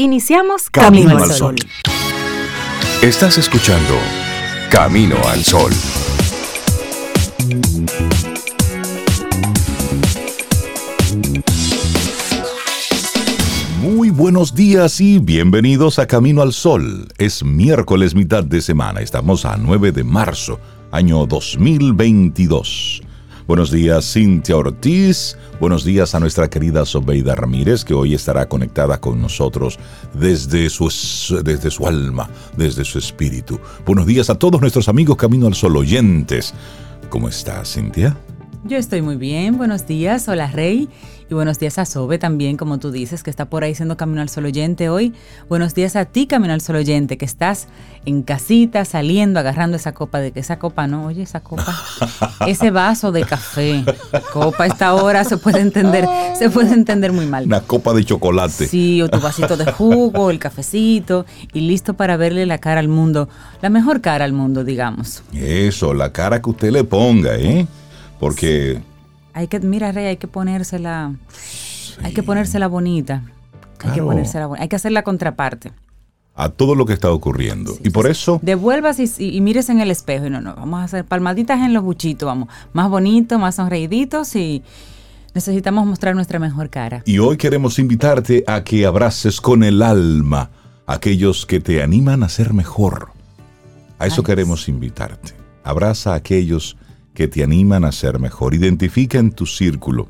Iniciamos Camino, al Sol. Estás escuchando Camino al Sol. Muy buenos días y bienvenidos a Camino al Sol. Es miércoles mitad de semana, estamos a 9 de marzo, año 2022. Buenos días Cintia Ortiz, buenos días a nuestra querida Sobeida Ramírez que hoy estará conectada con nosotros desde su, desde su alma, desde su espíritu. Buenos días a todos nuestros amigos Camino al Sol oyentes. ¿Cómo estás Cintia? Yo estoy muy bien, buenos días, hola Rey. Y buenos días a Sobe también, como tú dices, que está por ahí siendo Camino al Sol Oyente hoy. Buenos días a ti, Camino al Sol Oyente, que estás en casita, saliendo, agarrando esa copa de que esa copa, no, oye, esa copa, ese vaso de café, copa a esta hora se puede entender, se puede entender muy mal. Una copa de chocolate. Sí, o tu vasito de jugo, el cafecito, y listo para verle la cara al mundo, la mejor cara al mundo, digamos. Eso, la cara que usted le ponga, ¿eh? Porque hay que, mira, Rey, hay que ponérsela, hay que ponérsela bonita. Hay que ponérsela bonita. Hay que hacer la contraparte. A todo lo que está ocurriendo. y por eso. Devuelvas y, y, mires en el espejo. Y no, no, vamos a hacer palmaditas en los buchitos, vamos. Más bonitos, más sonreiditos y necesitamos mostrar nuestra mejor cara. Y hoy queremos invitarte a que abraces con el alma a aquellos que te animan a ser mejor. A eso queremos invitarte. Abraza a aquellos que te animan a ser mejor. Identifica en tu círculo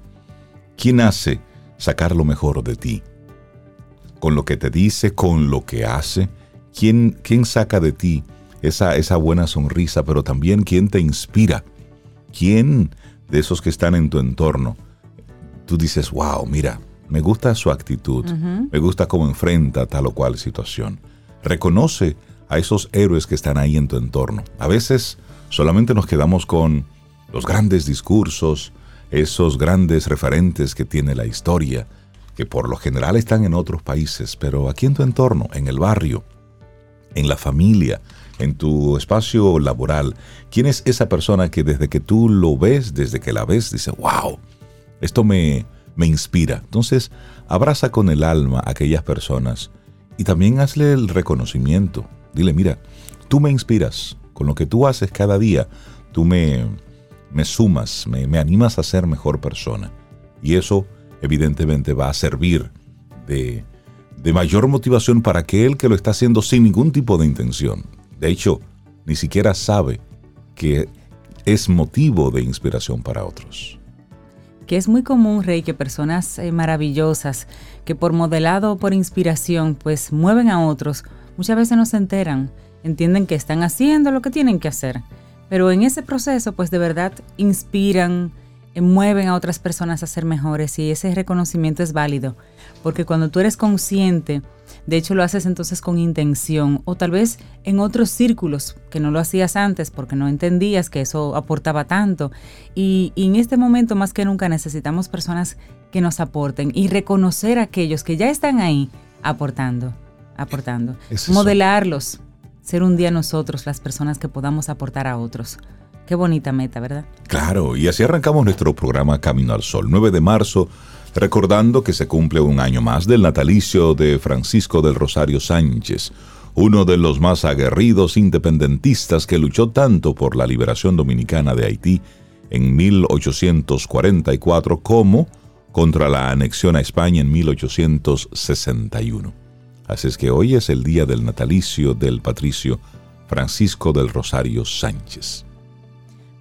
quién hace sacar lo mejor de ti. Con lo que te dice, con lo que hace. ¿Quién, quién saca de ti esa, esa buena sonrisa, pero también quién te inspira? ¿Quién de esos que están en tu entorno? Tú dices, wow, mira, me gusta su actitud, me gusta cómo enfrenta tal o cual situación. Reconoce a esos héroes que están ahí en tu entorno. A veces solamente nos quedamos con los grandes discursos, esos grandes referentes que tiene la historia, que por lo general están en otros países, pero aquí en tu entorno, en el barrio, en la familia, en tu espacio laboral, ¿quién es esa persona que desde que tú lo ves, desde que la ves, dice, wow, esto me, me inspira? Entonces, abraza con el alma a aquellas personas y también hazle el reconocimiento. Dile, mira, tú me inspiras, con lo que tú haces cada día, tú me, me sumas, me, animas a ser mejor persona. Y eso evidentemente va a servir de, de mayor motivación para aquel que lo está haciendo sin ningún tipo de intención. De hecho, ni siquiera sabe que es motivo de inspiración para otros. Que es muy común, Rey, que personas eh, maravillosas, que por modelado o por inspiración, pues mueven a otros, muchas veces no se enteran, entienden que están haciendo lo que tienen que hacer pero en ese proceso, pues de verdad inspiran, eh, mueven a otras personas a ser mejores y ese reconocimiento es válido, porque cuando tú eres consciente, de hecho lo haces entonces con intención o tal vez en otros círculos que no lo hacías antes porque no entendías que eso aportaba tanto. Y, en este momento más que nunca necesitamos personas que nos aporten y reconocer a aquellos que ya están ahí aportando, aportando, modelarlos ser un día nosotros las personas que podamos aportar a otros. Qué bonita meta, ¿verdad? Claro, y así arrancamos nuestro programa Camino al Sol, 9 de marzo, recordando que se cumple un año más del natalicio de Francisco del Rosario Sánchez, uno de los más aguerridos independentistas que luchó tanto por la liberación dominicana de Haití en 1844 como contra la anexión a España en 1861. Así es que hoy es el día del natalicio del patricio Francisco del Rosario Sánchez.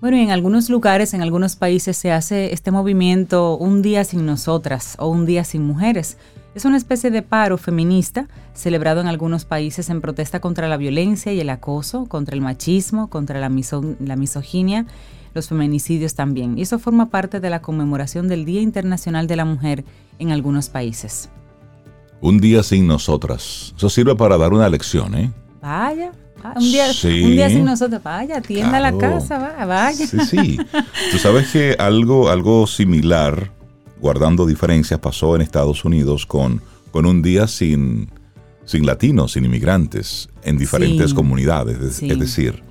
Bueno, y en algunos lugares, en algunos países se hace este movimiento Un día sin nosotras o Un día sin mujeres. Es una especie de paro feminista celebrado en algunos países en protesta contra la violencia y el acoso, contra el machismo, contra la, la misoginia, los feminicidios también. Y eso forma parte de la conmemoración del Día Internacional de la Mujer en algunos países. Un día sin nosotras. Eso sirve para dar una lección, ¿eh? Vaya. Un día, un día sin nosotros, vaya, atienda la casa, vaya. Sí, sí. Tú sabes que algo, algo similar, guardando diferencias, pasó en Estados Unidos con, con un día sin, sin latinos, sin inmigrantes, en diferentes comunidades. Es decir,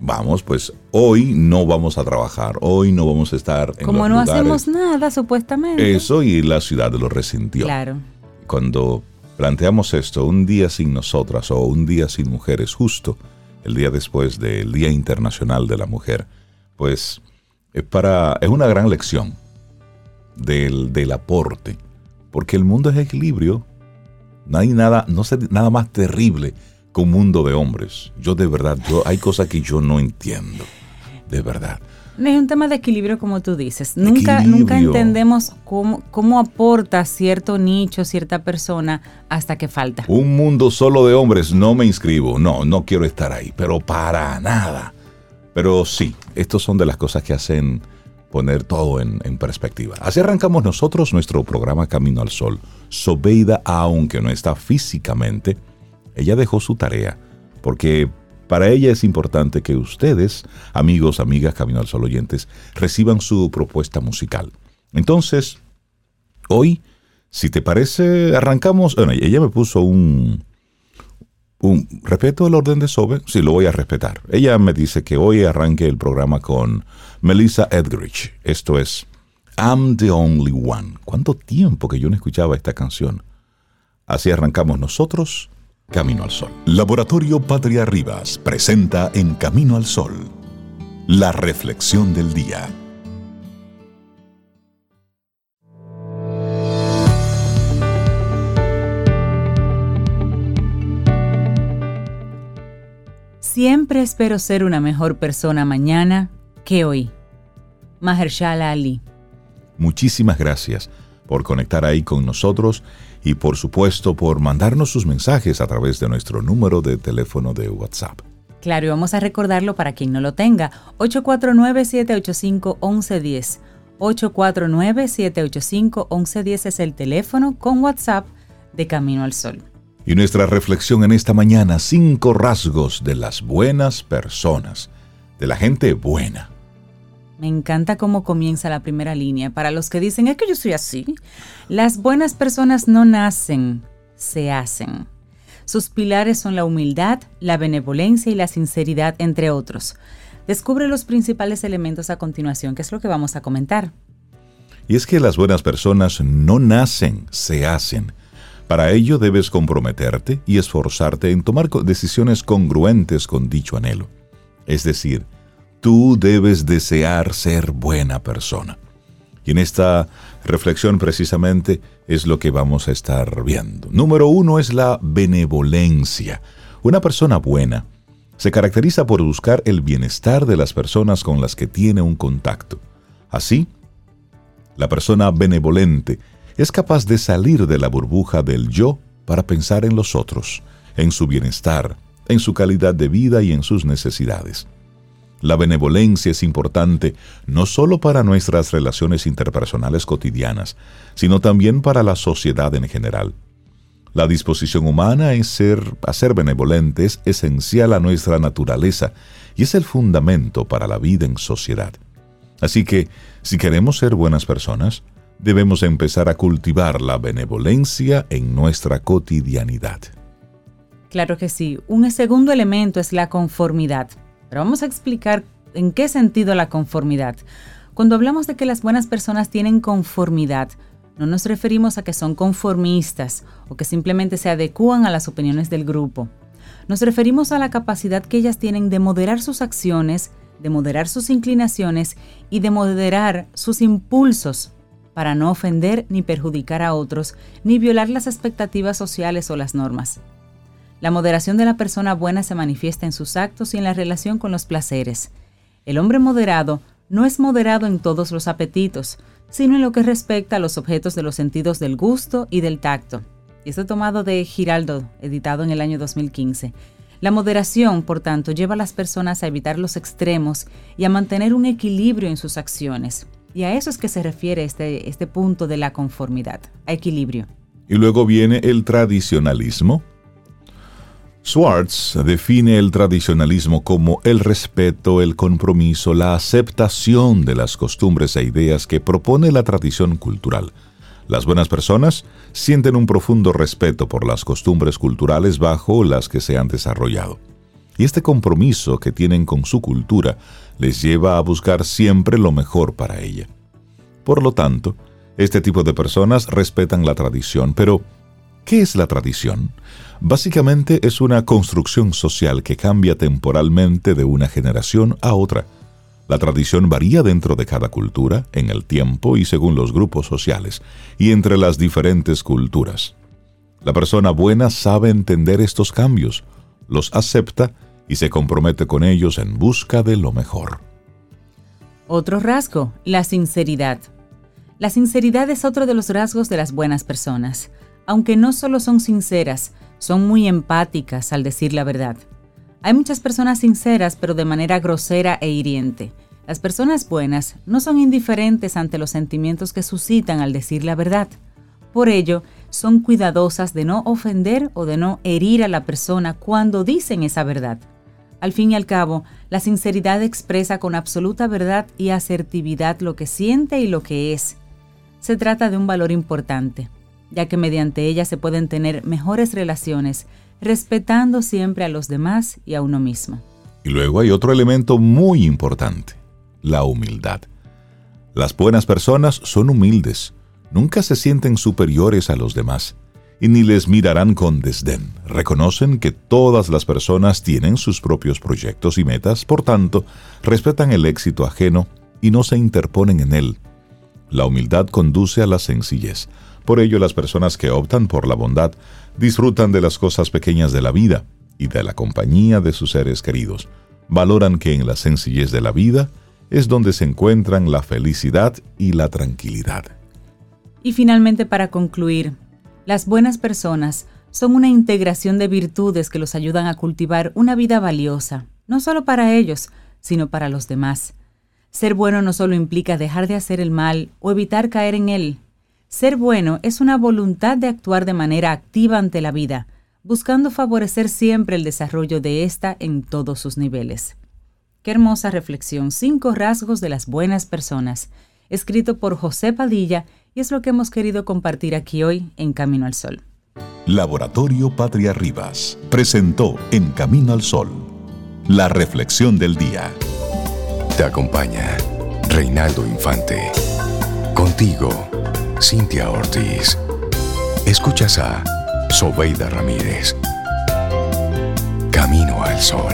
vamos, pues hoy no vamos a trabajar, hoy no vamos a estar en Como no hacemos nada, supuestamente. Eso y la ciudad lo resintió. Claro cuando planteamos esto, un día sin nosotras o un día sin mujeres, justo el día después del Día Internacional de la Mujer, pues es, para, es una gran lección del, del aporte, porque el mundo es equilibrio, no hay nada, no sé, nada más terrible que un mundo de hombres. Yo de verdad, yo, hay cosas que yo no entiendo, de verdad. Es un tema de equilibrio, como tú dices. Nunca, nunca entendemos cómo, cómo aporta cierto nicho, cierta persona, hasta que falta. Un mundo solo de hombres, no me inscribo. No, no quiero estar ahí, pero para nada. Pero sí, estos son de las cosas que hacen poner todo en, en, perspectiva. Así arrancamos nosotros nuestro programa Camino al Sol. Sobeida, aunque no está físicamente, ella dejó su tarea, porque para ella es importante que ustedes, amigos, amigas, Camino al Sol oyentes, reciban su propuesta musical. Entonces, hoy, si te parece, arrancamos. Bueno, ella me puso un. un ¿Respeto el orden de Sobe? Sí, lo voy a respetar. Ella me dice que hoy arranque el programa con Melissa Edgerich. Esto es I'm the Only One. ¿Cuánto tiempo que yo no escuchaba esta canción? Así arrancamos nosotros Camino al Sol. Laboratorio Patria Rivas presenta en Camino al Sol la reflexión del día. Siempre espero ser una mejor persona mañana que hoy. Mahershala Ali. Muchísimas gracias por conectar ahí con nosotros y por supuesto por mandarnos sus mensajes a través de nuestro número de teléfono de WhatsApp. Claro, y vamos a recordarlo para quien no lo tenga. 849-785-1110. 849-785-1110 es el teléfono con WhatsApp de Camino al Sol. Y nuestra reflexión en esta mañana, cinco rasgos de las buenas personas, de la gente buena. Me encanta cómo comienza la primera línea. Para los que dicen, es que yo soy así. Las buenas personas no nacen, se hacen. Sus pilares son la humildad, la benevolencia y la sinceridad, entre otros. Descubre los principales elementos a continuación, que es lo que vamos a comentar. Y es que las buenas personas no nacen, se hacen. Para ello debes comprometerte y esforzarte en tomar decisiones congruentes con dicho anhelo. Es decir, tú debes desear ser buena persona. Y en esta reflexión precisamente es lo que vamos a estar viendo. Número uno es la benevolencia. Una persona buena se caracteriza por buscar el bienestar de las personas con las que tiene un contacto. Así, la persona benevolente es capaz de salir de la burbuja del yo para pensar en los otros, en su bienestar, en su calidad de vida y en sus necesidades. La benevolencia es importante no solo para nuestras relaciones interpersonales cotidianas, sino también para la sociedad en general. La disposición humana ser, a ser benevolente es esencial a nuestra naturaleza y es el fundamento para la vida en sociedad. Así que, si queremos ser buenas personas, debemos empezar a cultivar la benevolencia en nuestra cotidianidad. Claro que sí. Un segundo elemento es la conformidad. Pero vamos a explicar en qué sentido la conformidad. Cuando hablamos de que las buenas personas tienen conformidad, no nos referimos a que son conformistas o que simplemente se adecúan a las opiniones del grupo. Nos referimos a la capacidad que ellas tienen de moderar sus acciones, de moderar sus inclinaciones y de moderar sus impulsos para no ofender ni perjudicar a otros, ni violar las expectativas sociales o las normas. La moderación de la persona buena se manifiesta en sus actos y en la relación con los placeres. El hombre moderado no es moderado en todos los apetitos, sino en lo que respecta a los objetos de los sentidos del gusto y del tacto. Y esto tomado de Giraldo, editado en el año 2015. La moderación, por tanto, lleva a las personas a evitar los extremos y a mantener un equilibrio en sus acciones. Y a eso es que se refiere este, este punto de la conformidad, a equilibrio. Y luego viene el tradicionalismo, Swartz define el tradicionalismo como el respeto, el compromiso, la aceptación de las costumbres e ideas que propone la tradición cultural. Las buenas personas sienten un profundo respeto por las costumbres culturales bajo las que se han desarrollado. Y este compromiso que tienen con su cultura les lleva a buscar siempre lo mejor para ella. Por lo tanto, este tipo de personas respetan la tradición, pero ¿Qué es la tradición? Básicamente es una construcción social que cambia temporalmente de una generación a otra. La tradición varía dentro de cada cultura, en el tiempo y según los grupos sociales, y entre las diferentes culturas. La persona buena sabe entender estos cambios, los acepta y se compromete con ellos en busca de lo mejor. Otro rasgo, la sinceridad. La sinceridad es otro de los rasgos de las buenas personas. Aunque no solo son sinceras, son muy empáticas al decir la verdad. Hay muchas personas sinceras pero de manera grosera e hiriente. Las personas buenas no son indiferentes ante los sentimientos que suscitan al decir la verdad. Por ello, son cuidadosas de no ofender o de no herir a la persona cuando dicen esa verdad. Al fin y al cabo, la sinceridad expresa con absoluta verdad y asertividad lo que siente y lo que es. Se trata de un valor importante, ya que mediante ella se pueden tener mejores relaciones, respetando siempre a los demás y a uno mismo. Y luego hay otro elemento muy importante, la humildad. Las buenas personas son humildes, nunca se sienten superiores a los demás y ni les mirarán con desdén. Reconocen que todas las personas tienen sus propios proyectos y metas, por tanto, respetan el éxito ajeno y no se interponen en él. La humildad conduce a la sencillez. Por ello, las personas que optan por la bondad disfrutan de las cosas pequeñas de la vida y de la compañía de sus seres queridos. Valoran que en la sencillez de la vida es donde se encuentran la felicidad y la tranquilidad. Y finalmente, para concluir, las buenas personas son una integración de virtudes que los ayudan a cultivar una vida valiosa, no solo para ellos, sino para los demás. Ser bueno no solo implica dejar de hacer el mal o evitar caer en él. Ser bueno es una voluntad de actuar de manera activa ante la vida, buscando favorecer siempre el desarrollo de ésta en todos sus niveles. Qué hermosa reflexión, cinco rasgos de las buenas personas, escrito por José Padilla y es lo que hemos querido compartir aquí hoy en Camino al Sol. Laboratorio Patria Rivas presentó En Camino al Sol la reflexión del día. Te acompaña Reinaldo Infante. Contigo, Cintia Ortiz. Escuchas a Sobeida Ramírez. Camino al Sol.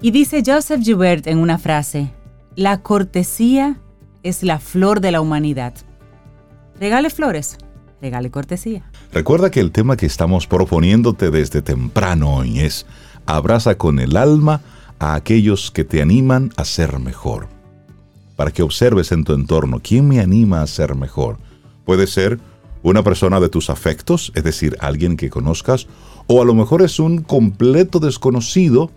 Y dice Joseph Joubert en una frase, la cortesía es la flor de la humanidad. Regale flores, regale cortesía. Recuerda que el tema que estamos proponiéndote desde temprano hoy es abraza con el alma a aquellos que te animan a ser mejor. Para que observes en tu entorno quién me anima a ser mejor. Puede ser una persona de tus afectos, es decir, alguien que conozcas, o a lo mejor es un completo desconocido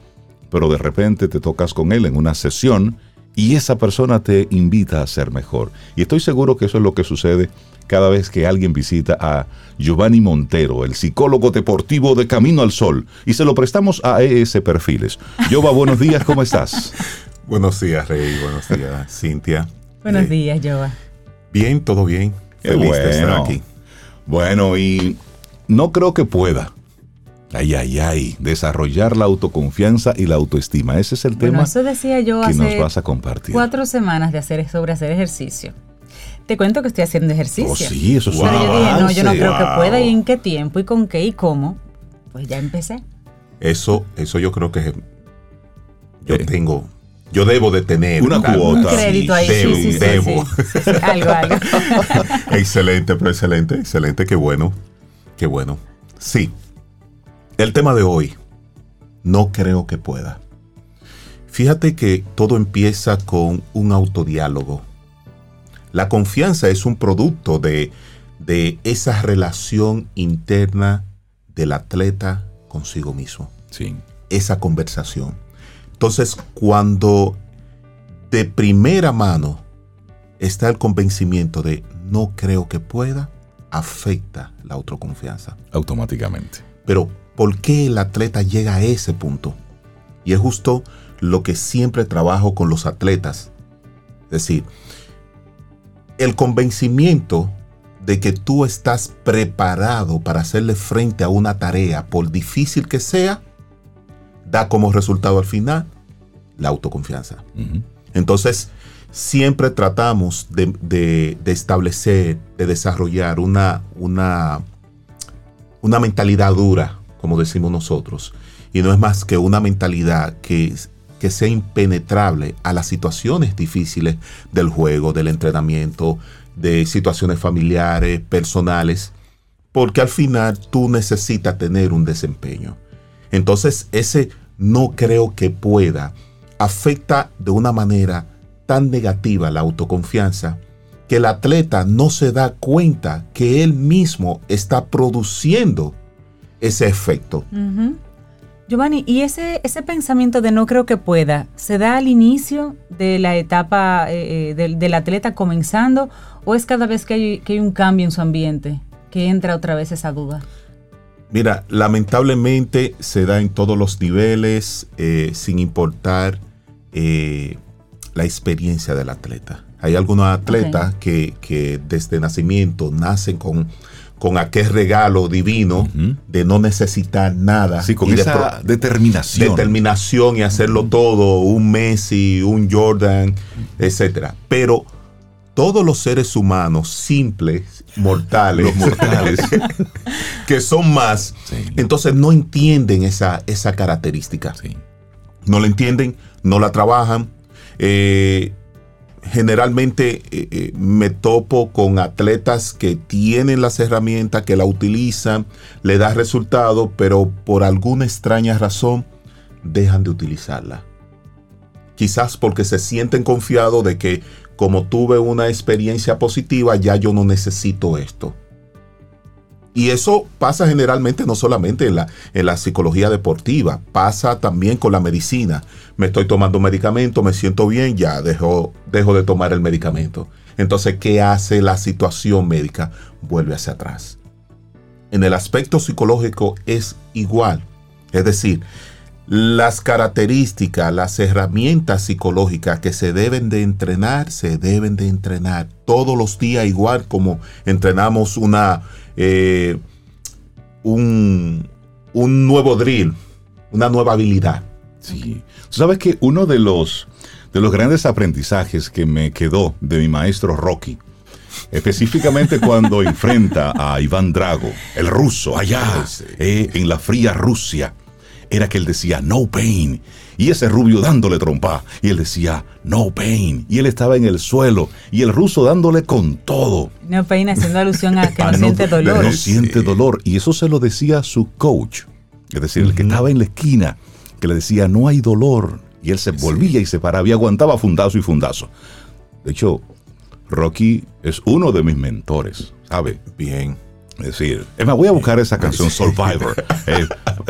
pero de repente te tocas con él en una sesión y esa persona te invita a ser mejor. Y estoy seguro que eso es lo que sucede cada vez que alguien visita a Giovanni Montero, el psicólogo deportivo de Camino al Sol, y se lo prestamos a ES Perfiles. Jova, buenos días, ¿cómo estás? buenos días, Rey, buenos días, Cintia. Buenos eh, días, Jova. Bien, todo bien. Feliz de estar aquí. Bueno, y no creo que pueda Ay, ay, ay, desarrollar la autoconfianza y la autoestima. Ese es el tema eso decía yo que nos vas a compartir. Cuatro semanas de hacer sobre hacer ejercicio. Te cuento que estoy haciendo ejercicio. Oh, sí, eso es Pero yo dije, no, yo no creo que pueda, y en qué tiempo, y con qué, y cómo. Pues ya empecé. Eso, eso yo creo que yo tengo yo debo de tener una cuota. Un crédito ahí. Debo, sí, sí, debo. algo, algo. excelente, pero excelente, excelente, qué bueno, qué bueno. Sí, el tema de hoy, no creo que pueda. Fíjate que todo empieza con un autodiálogo. La confianza es un producto de, de esa relación interna del atleta consigo mismo. Sí. Esa conversación. Entonces, cuando de primera mano está el convencimiento de no creo que pueda, afecta la autoconfianza. Automáticamente. Pero por qué el atleta llega a ese punto. Y es justo lo que siempre trabajo con los atletas. Es decir, el convencimiento de que tú estás preparado para hacerle frente a una tarea, por difícil que sea, da como resultado al final la autoconfianza. Entonces, siempre tratamos de, de- de establecer, de desarrollar una, una, una mentalidad dura, como decimos nosotros. Y no es más que una mentalidad que, que sea impenetrable a las situaciones difíciles del juego, del entrenamiento, de situaciones familiares, personales, porque al final tú necesitas tener un desempeño. Entonces, ese no creo que pueda afecta de una manera tan negativa la autoconfianza que el atleta no se da cuenta que él mismo está produciendo ese efecto. Giovanni, ¿y ese, ese pensamiento de no creo que pueda, se da al inicio de la etapa eh, eh, del, del atleta comenzando o es cada vez que hay, que hay un cambio en su ambiente que entra otra vez esa duda? Mira, lamentablemente se da en todos los niveles, eh, sin importar eh, la experiencia del atleta. Hay algunos atletas que, que desde nacimiento nacen con, con aquel regalo divino de no necesitar nada. Sí, con y esa determinación. determinación y hacerlo todo, un Messi, un Jordan, etcétera. Pero todos los seres humanos simples, mortales, Los mortales. que son más, Sí. entonces no entienden esa, esa característica. Sí. No la entienden, no la trabajan. Eh, generalmente eh, eh, me topo con atletas que tienen las herramientas, que la utilizan, le da resultado, pero por alguna extraña razón dejan de utilizarla. Quizás porque se sienten confiados de que como tuve una experiencia positiva, ya yo no necesito esto. Y eso pasa generalmente no solamente en la, en la psicología deportiva, pasa también con la medicina. Me estoy tomando medicamento, me siento bien, ya dejo, dejo de tomar el medicamento. Entonces, ¿qué hace la situación médica? Vuelve hacia atrás. En el aspecto psicológico es igual. Es decir, las características, las herramientas psicológicas que se deben de entrenar, se deben de entrenar todos los días, igual como entrenamos una, eh, un, un nuevo drill, una nueva habilidad. Sí. Tú sabes que uno de los, de los grandes aprendizajes que me quedó de mi maestro Rocky, específicamente cuando enfrenta a Iván Drago, el ruso, allá, eh, en la fría Rusia, era que él decía, no pain. Y ese rubio dándole trompa. Y él decía, no pain. Y él estaba en el suelo. Y el ruso dándole con todo. No peina haciendo alusión a que Ah, no siente dolor. No siente dolor. Y eso se lo decía su coach. Es decir, el que estaba en la esquina, que le decía, no hay dolor. Y él se volvía y se paraba y aguantaba fundazo y fundazo. De hecho, Rocky es uno de mis mentores, ¿sabe? Bien. Es decir, es más, voy a buscar esa canción Survivor eh,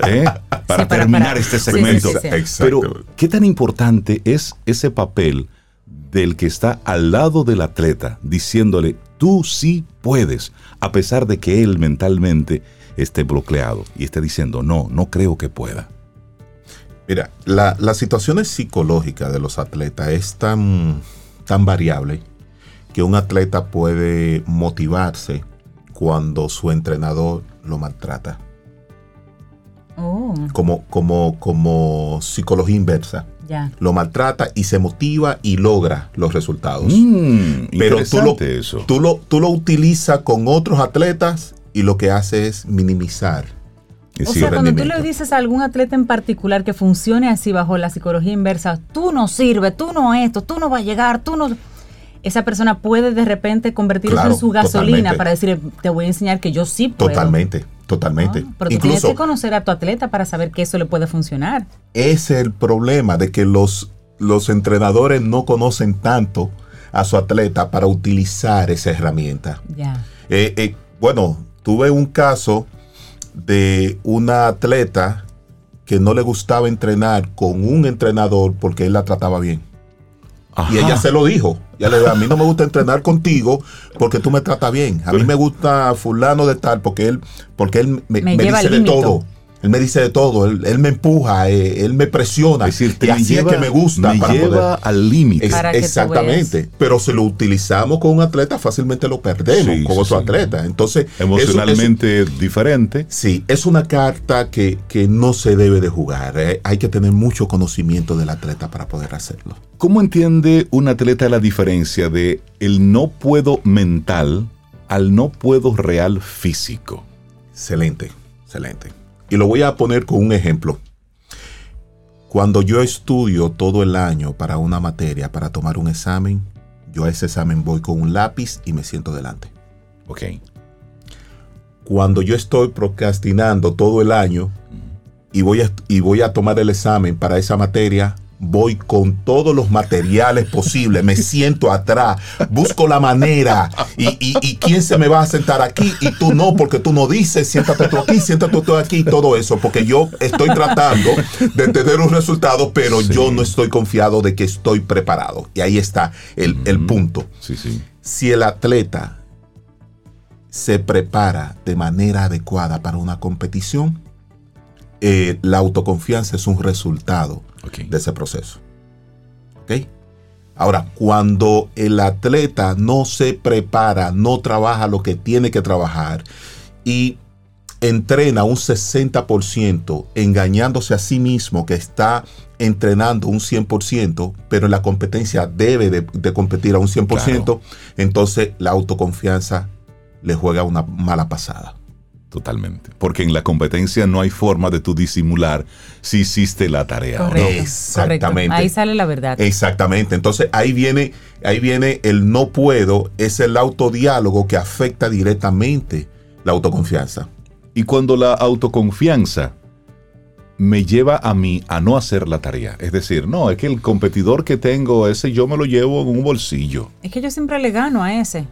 eh, para para- terminar para- este segmento. sí, sí. Exacto. Pero, ¿qué tan importante es ese papel del que está al lado del atleta diciéndole, tú sí puedes, a pesar de que él mentalmente esté bloqueado y esté diciendo, no, no creo que pueda? Mira, la- las situaciones psicológicas de los atletas es tan, tan variable que un atleta puede motivarse cuando su entrenador lo maltrata. Oh, Como, como, como psicología inversa. ya. Lo maltrata y se motiva y logra los resultados. Mm, Pero tú lo, eso. tú, lo, tú lo utilizas con otros atletas y lo que hace es minimizar. O sea, cuando tú le dices a algún atleta en particular que funcione así bajo la psicología inversa, tú no sirves, tú no esto, tú no vas a llegar, tú no... Esa persona puede de repente convertirse Claro, en su gasolina totalmente. para decir, te voy a enseñar que yo sí puedo. Totalmente, totalmente. Ah, pero tú tienes que conocer a tu atleta para saber que eso le puede funcionar. ese es el problema de que los, los entrenadores no conocen tanto a su atleta para utilizar esa herramienta. Ya. Eh, eh, bueno, tuve un caso de una atleta que no le gustaba entrenar con un entrenador porque él la trataba bien. Ajá. Y ella se lo dijo. Ya le dijo, a mí no me gusta entrenar contigo porque tú me tratas bien. A mí me gusta fulano de tal porque él, porque él me, Me me lleva dice de todo. Él me dice de todo, él, él me empuja, eh, él me presiona. Es decir, te y así lleva, es que me gusta. me para lleva poder- al límite. Exactamente. Pero si lo utilizamos con un atleta, fácilmente lo perdemos Sí, con sí, otro sí. atleta. Entonces, eso- eso- Emocionalmente diferente. Sí, es una carta que, que no se debe de jugar. eh. Hay que tener mucho conocimiento del atleta para poder hacerlo. ¿Cómo entiende un atleta la diferencia de el no puedo mental al no puedo real físico? Excelente, excelente. Y lo voy a poner con un ejemplo. Cuando yo estudio todo el año para una materia, para tomar un examen, yo a ese examen voy con un lápiz y me siento delante. Ok. Cuando yo estoy procrastinando todo el año y voy a, y voy a tomar el examen para esa materia, voy con todos los materiales posibles, me siento atrás, busco la manera y, y- y quién se me va a sentar aquí y tú no, porque tú no dices, siéntate tú aquí, siéntate tú aquí, todo eso, porque yo estoy tratando de tener un resultado, pero Sí. yo no estoy confiado de que estoy preparado. Y ahí está el, punto Sí, sí. si el atleta se prepara de manera adecuada para una competición, eh, la autoconfianza es un resultado De ese proceso. ¿Ok? Ahora, cuando el atleta no se prepara, no trabaja lo que tiene que trabajar y entrena un 60% engañándose a sí mismo que está entrenando un 100%, pero en la competencia debe de, de competir a un 100%, entonces la autoconfianza le juega una mala pasada. Totalmente. Porque en la competencia no hay forma de tú disimular si hiciste la tarea. no. Exactamente. correcto. Ahí sale la verdad. Exactamente. Entonces ahí viene, ahí viene el no puedo, es el autodiálogo que afecta directamente la autoconfianza. Y cuando la autoconfianza me lleva a mí a no hacer la tarea. Es decir, no, es que el competidor que tengo, ese yo me lo llevo en un bolsillo. Es que yo siempre le gano a ese.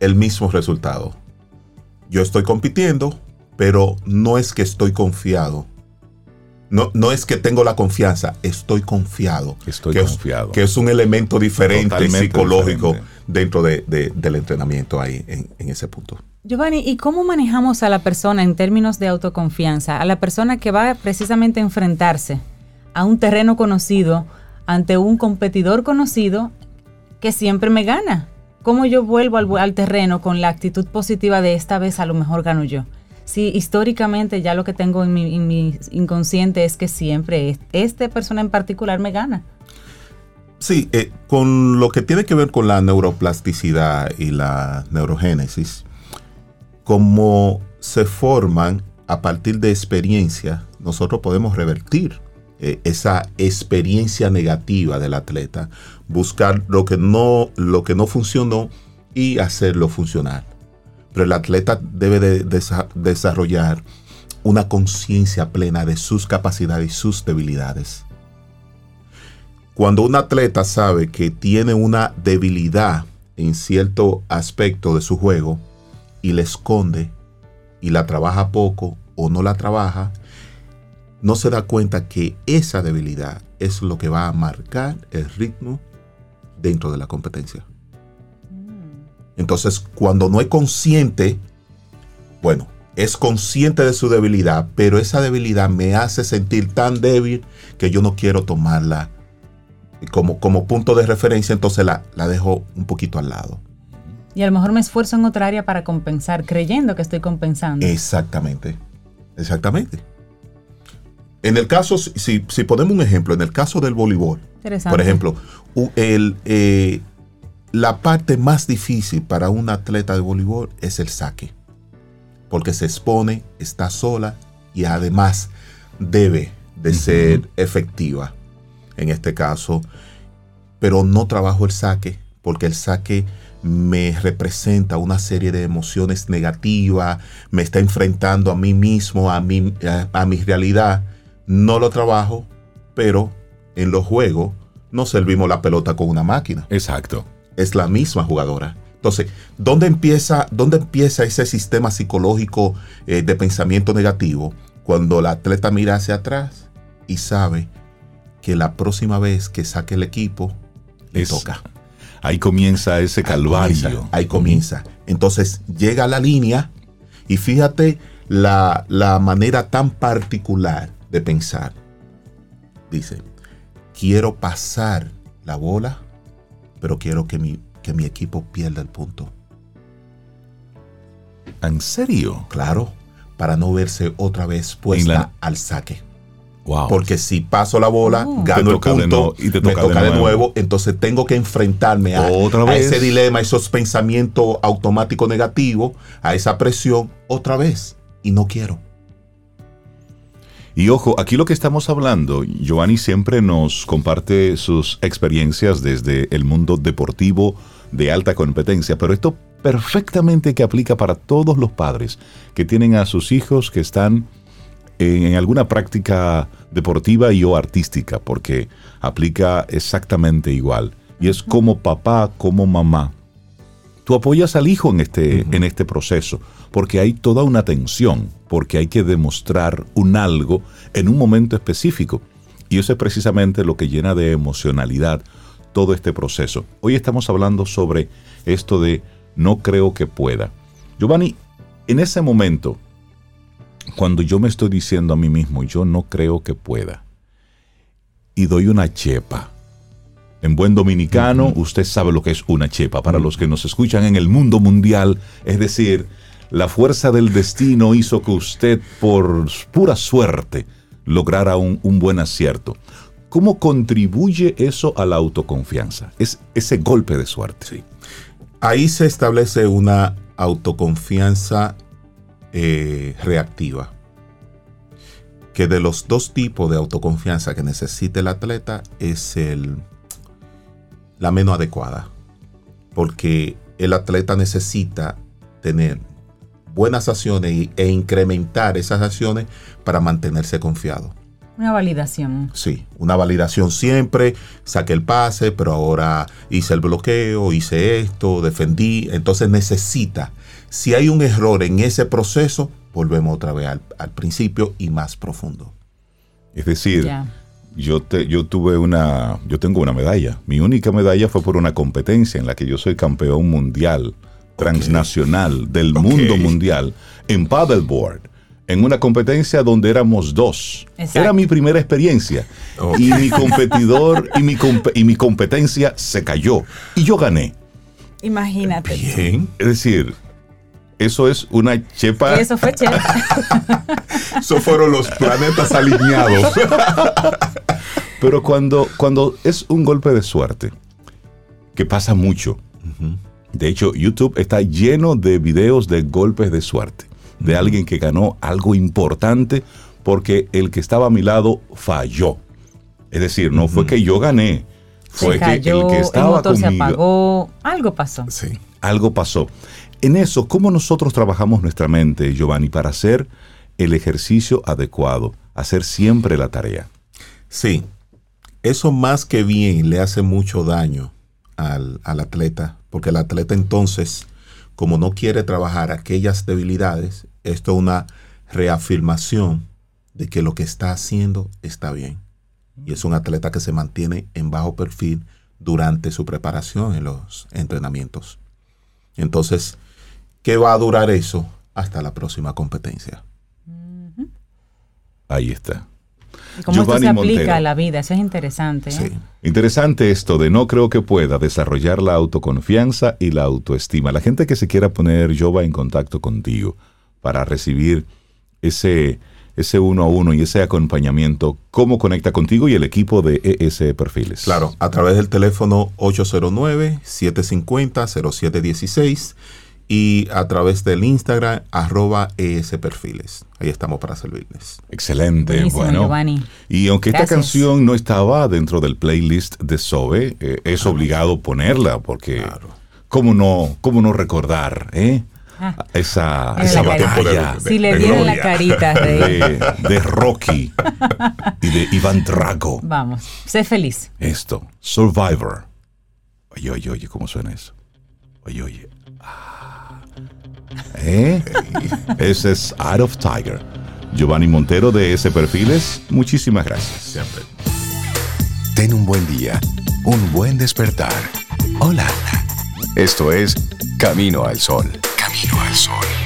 El mismo resultado. Yo estoy compitiendo, pero no es que estoy confiado. No, no es que tengo la confianza, estoy confiado. Estoy que confiado. Es, que es un elemento diferente Totalmente psicológico diferente. dentro de- de- del entrenamiento ahí en, en ese punto. Giovanni, ¿y cómo manejamos a la persona en términos de autoconfianza? A la persona que va precisamente a enfrentarse a un terreno conocido ante un competidor conocido que siempre me gana. ¿Cómo yo vuelvo al, terreno con la actitud positiva de esta vez a lo mejor gano yo? Si históricamente ya lo que tengo en mi, en mi inconsciente es que siempre es- esta persona en particular me gana. Sí, eh, con lo que tiene que ver con la neuroplasticidad y la neurogénesis, como se forman a partir de experiencia, nosotros podemos revertir eh, esa experiencia negativa del atleta, buscar lo que no, lo que no funcionó y hacerlo funcionar. Pero el atleta debe de desa- desarrollar una conciencia plena de sus capacidades y sus debilidades. Cuando un atleta sabe que tiene una debilidad en cierto aspecto de su juego y la esconde y la trabaja poco o no la trabaja, no se da cuenta que esa debilidad es lo que va a marcar el ritmo dentro de la competencia. Entonces, cuando no es consciente, bueno, es consciente de su debilidad, pero esa debilidad me hace sentir tan débil que yo no quiero tomarla como, como punto de referencia, entonces la, la dejo un poquito al lado. Y a lo mejor me esfuerzo en otra área para compensar, creyendo que estoy compensando. Exactamente, exactamente. En el caso, si, si ponemos un ejemplo, en el caso del voleibol, por ejemplo, el, eh, la parte más difícil para un atleta de voleibol es el saque, porque se expone, está sola y además debe de ser efectiva en este caso, pero no trabajo el saque porque el saque me representa una serie de emociones negativas, me está enfrentando a mí mismo, a mi, a, a mi realidad. No lo trabajo, pero en los juegos no servimos la pelota con una máquina Exacto. es la misma jugadora. Entonces, ¿dónde empieza, dónde empieza ese sistema psicológico eh, de pensamiento negativo? Cuando el atleta mira hacia atrás y sabe que la próxima vez que saque el equipo, le Es- toca. Ahí comienza ese Ahí calvario. comienza, Ahí comienza. Entonces llega a la línea y fíjate la, la manera tan particular de pensar. Dice, quiero pasar la bola, pero quiero que mi, que mi equipo pierda el punto. ¿En serio? Claro, para no verse otra vez puesta la- al saque. Wow. Porque si paso la bola, Oh. gano el de punto, nuevo, y te me toca de toca de nuevo. entonces tengo que enfrentarme a, Otra a ese dilema, esos pensamientos automáticos negativos, a esa presión otra vez. Y no quiero. Y ojo, aquí lo que estamos hablando, Giovanni siempre nos comparte sus experiencias desde el mundo deportivo de alta competencia, pero esto perfectamente que aplica para todos los padres que tienen a sus hijos que están en, alguna práctica deportiva y o artística, porque aplica exactamente igual. Y es como papá, como mamá, tú apoyas al hijo en este, en este proceso, porque hay toda una tensión, porque hay que demostrar un algo en un momento específico. Y eso es precisamente lo que llena de emocionalidad todo este proceso. Hoy estamos hablando sobre esto de no creo que pueda. Giovanni, en ese momento, cuando yo me estoy diciendo a mí mismo, yo no creo que pueda, y doy una chepa, en buen dominicano, usted sabe lo que es una chepa. Para los que nos escuchan en el mundo mundial, es decir, la fuerza del destino hizo que usted, por pura suerte, lograra un, un buen acierto. ¿Cómo contribuye eso a la autoconfianza? Es ese golpe de suerte. Ahí se establece una autoconfianza eh, reactiva. Que de los dos tipos de autoconfianza que necesita el atleta es el, la menos adecuada. Porque el atleta necesita tener buenas acciones e incrementar esas acciones para mantenerse confiado. Una validación. Sí, una validación siempre, saqué el pase, pero ahora hice el bloqueo, hice esto, defendí. Entonces necesita, si hay un error en ese proceso, volvemos otra vez al, al principio y más profundo. Es decir. Yo, te- yo tuve una, yo tengo una medalla. Mi única medalla fue por una competencia en la que yo soy campeón mundial, transnacional, del mundo mundial, en paddleboard. En una competencia donde éramos dos. Exacto. Era mi primera experiencia. Y mi competidor y mi, compe- y mi competencia se cayó. Y yo gané. Imagínate. Bien. Es decir, eso es una chepa. Y eso fue chévere. Esos fueron los planetas alineados. Pero cuando, cuando es un golpe de suerte, que pasa mucho, de hecho YouTube está lleno de videos de golpes de suerte, de alguien que ganó algo importante porque el que estaba a mi lado falló. Es decir, no fue que yo gané, fue se que el que el estaba motor se conmigo, apagó, algo pasó. Sí. algo pasó. En eso, ¿cómo nosotros trabajamos nuestra mente, Giovanni, para hacer el ejercicio adecuado, hacer siempre la tarea? Sí, eso más que bien le hace mucho daño al, al atleta, porque el atleta entonces, como no quiere trabajar aquellas debilidades, esto es una reafirmación de que lo que está haciendo está bien. Y es un atleta que se mantiene en bajo perfil durante su preparación en los entrenamientos. Entonces, ¿qué va a durar eso hasta la próxima competencia? Ahí está. Y cómo esto se aplica Montero. a la vida, eso es interesante. ¿eh? Sí. Interesante esto de no creo que pueda desarrollar la autoconfianza y la autoestima. La gente que se quiera poner yo va en contacto contigo para recibir ese, ese uno a uno y ese acompañamiento, ¿cómo conecta contigo y el equipo de ES Perfiles? Claro, a través del teléfono 809-750-0716 y a través del Instagram arroba esperfiles. Ahí estamos para servirles. Excelente, Buenísimo, bueno. Giovanni. Y aunque esta canción no estaba dentro del playlist de Sobe, eh, es obligado ponerla porque Claro. cómo no, cómo no recordar, eh? Ah. Esa, batalla De- Si le de vieran la carita, de, de Rocky y de Iván Drago. Vamos, sé feliz. Esto, Survivor. Oye, oye, oye, ¿cómo suena eso? Oye, oye. ¿Eh? Ese es Out of Tiger. Giovanni Montero de ese Perfiles, muchísimas gracias. Siempre. Ten un buen día, un buen despertar. Hola. Esto es Camino al Sol. Camino al Sol.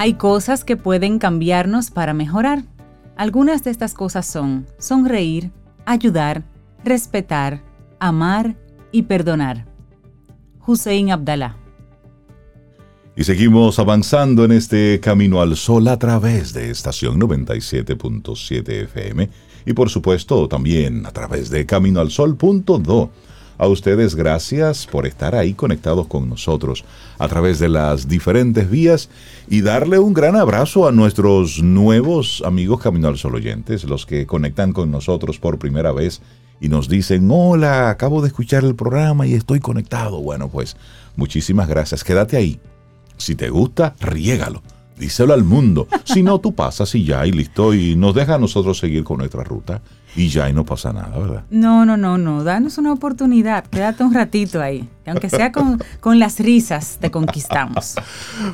Hay cosas que pueden cambiarnos para mejorar. Algunas de estas cosas son sonreír, ayudar, respetar, amar y perdonar. Hussein Abdallah. Y seguimos avanzando en este camino al sol a través de estación 97.7 FM y por supuesto también a través de caminoalsol.do. A ustedes gracias por estar ahí conectados con nosotros a través de las diferentes vías y darle un gran abrazo a nuestros nuevos amigos Camino al Sol oyentes, los que conectan con nosotros por primera vez y nos dicen, hola, acabo de escuchar el programa y estoy conectado. Bueno, pues muchísimas gracias. Quédate ahí. Si te gusta, riégalo. Díselo al mundo. Si no, tú pasas y ya, y listo. Y nos deja a nosotros seguir con nuestra ruta. Y ya, y no pasa nada, ¿verdad? No, no, no, no. Danos una oportunidad. Quédate un ratito ahí. aunque sea con, con las risas, te conquistamos.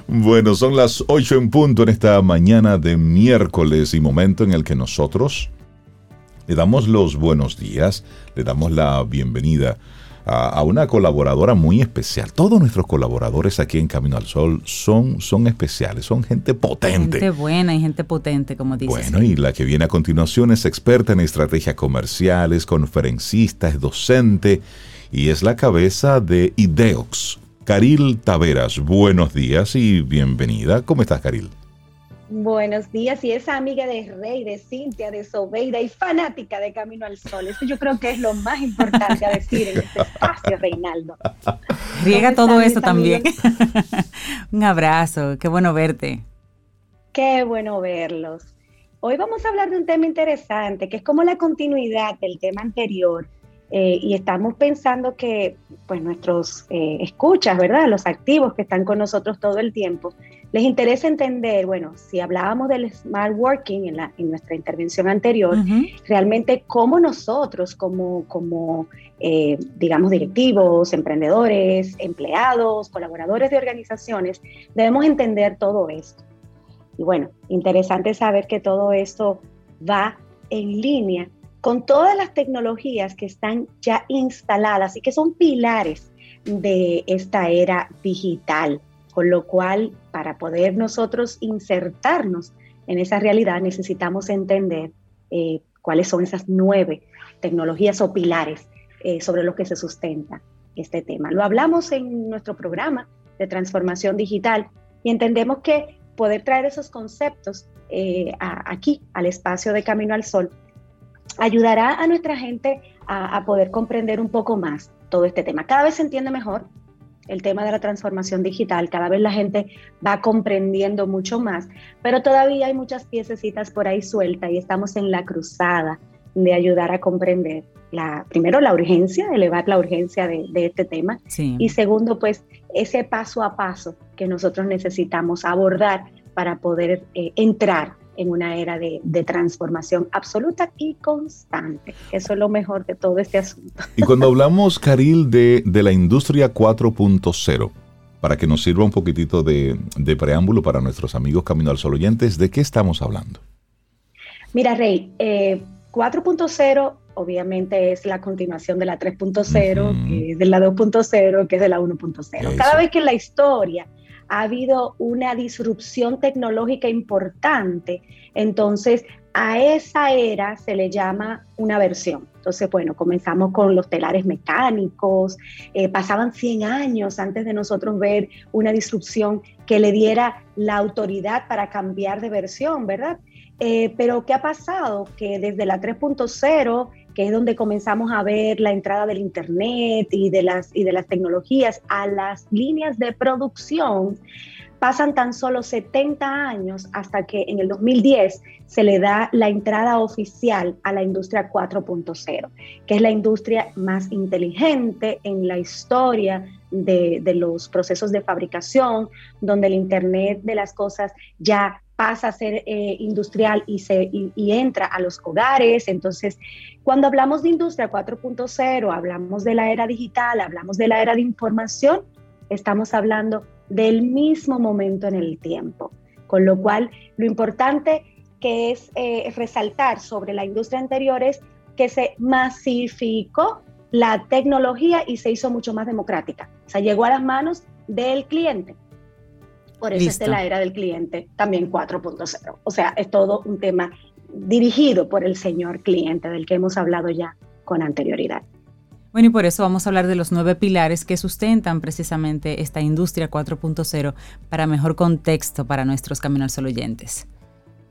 bueno, son las 8 en punto en esta mañana de miércoles y momento en el que nosotros le damos los buenos días, le damos la bienvenida a, una colaboradora muy especial. Todos nuestros colaboradores aquí en Camino al Sol son, son especiales, son gente potente. Gente buena y gente potente, como dices. Bueno, y la que viene a continuación es experta en estrategias comerciales, conferencista, es docente y es la cabeza de Ideox. Caril Taveras, buenos días y bienvenida. ¿Cómo estás, Caril? Buenos días, y esa amiga de Rey, de Cintia, de Sobeida y fanática de Camino al Sol. Eso yo creo que es lo más importante a decir en este espacio, Reinaldo. Riega todo eso también. Un abrazo, qué bueno verte. Qué bueno verlos. Hoy vamos a hablar de un tema interesante, que es como la continuidad del tema anterior. Eh, y estamos pensando que pues nuestros eh, escuchas, ¿verdad? Los activos que están con nosotros todo el tiempo, les interesa entender, bueno, si hablábamos del smart working en, la, en nuestra intervención anterior, realmente cómo nosotros como, como eh, digamos, directivos, emprendedores, empleados, colaboradores de organizaciones, debemos entender todo esto. Y bueno, interesante saber que todo esto va en línea con todas las tecnologías que están ya instaladas y que son pilares de esta era digital. Con lo cual, para poder nosotros insertarnos en esa realidad, necesitamos entender eh, cuáles son esas nueve tecnologías o pilares eh, sobre los que se sustenta este tema. Lo hablamos en nuestro programa de transformación digital y entendemos que poder traer esos conceptos eh, aquí, al espacio de Camino al Sol, ayudará a nuestra gente a, a poder comprender un poco más todo este tema. Cada vez se entiende mejor, el tema de la transformación digital, cada vez la gente va comprendiendo mucho más, pero todavía hay muchas piececitas por ahí sueltas y estamos en la cruzada de ayudar a comprender la, primero la urgencia, elevar la urgencia de, este tema y segundo pues ese paso a paso que nosotros necesitamos abordar para poder eh, entrar en una era de, transformación absoluta y constante. Eso es lo mejor de todo este asunto. Y cuando hablamos, Caril, de, la industria 4.0, para que nos sirva un poquitito de, preámbulo para nuestros amigos Camino al Sol oyentes, ¿de qué estamos hablando? Mira, Rey, 4.0 eh, obviamente es la continuación de la 3.0, que es de la 2.0, que es de la 1.0. Cada vez que en la historia ha habido una disrupción tecnológica importante, entonces a esa era se le llama una versión. Entonces, bueno, comenzamos con los telares mecánicos, eh, pasaban 100 años antes de nosotros ver una disrupción que le diera la autoridad para cambiar de versión, ¿verdad? Eh, pero ¿qué ha pasado? Que desde la 3.0 que es donde comenzamos a ver la entrada del Internet y de las, y de las tecnologías a las líneas de producción, pasan tan solo 70 años hasta que en el 2010 se le da la entrada oficial a la industria 4.0, que es la industria más inteligente en la historia de, de, los procesos de fabricación, donde el Internet de las cosas ya pasa a ser eh, industrial y, se, y, entra a los hogares. Entonces, cuando hablamos de industria 4.0, hablamos de la era digital, hablamos de la era de información, estamos hablando del mismo momento en el tiempo. Con lo cual, lo importante que es eh, resaltar sobre la industria anterior es que se masificó la tecnología y se hizo mucho más democrática. O sea, llegó a las manos del cliente Por eso es la era del cliente también 4.0. O sea, es todo un tema dirigido por el señor cliente del que hemos hablado ya con anterioridad. Bueno, y por eso vamos a hablar de los nueve pilares que sustentan precisamente esta industria 4.0 para mejor contexto para nuestros Camino al Sol oyentes.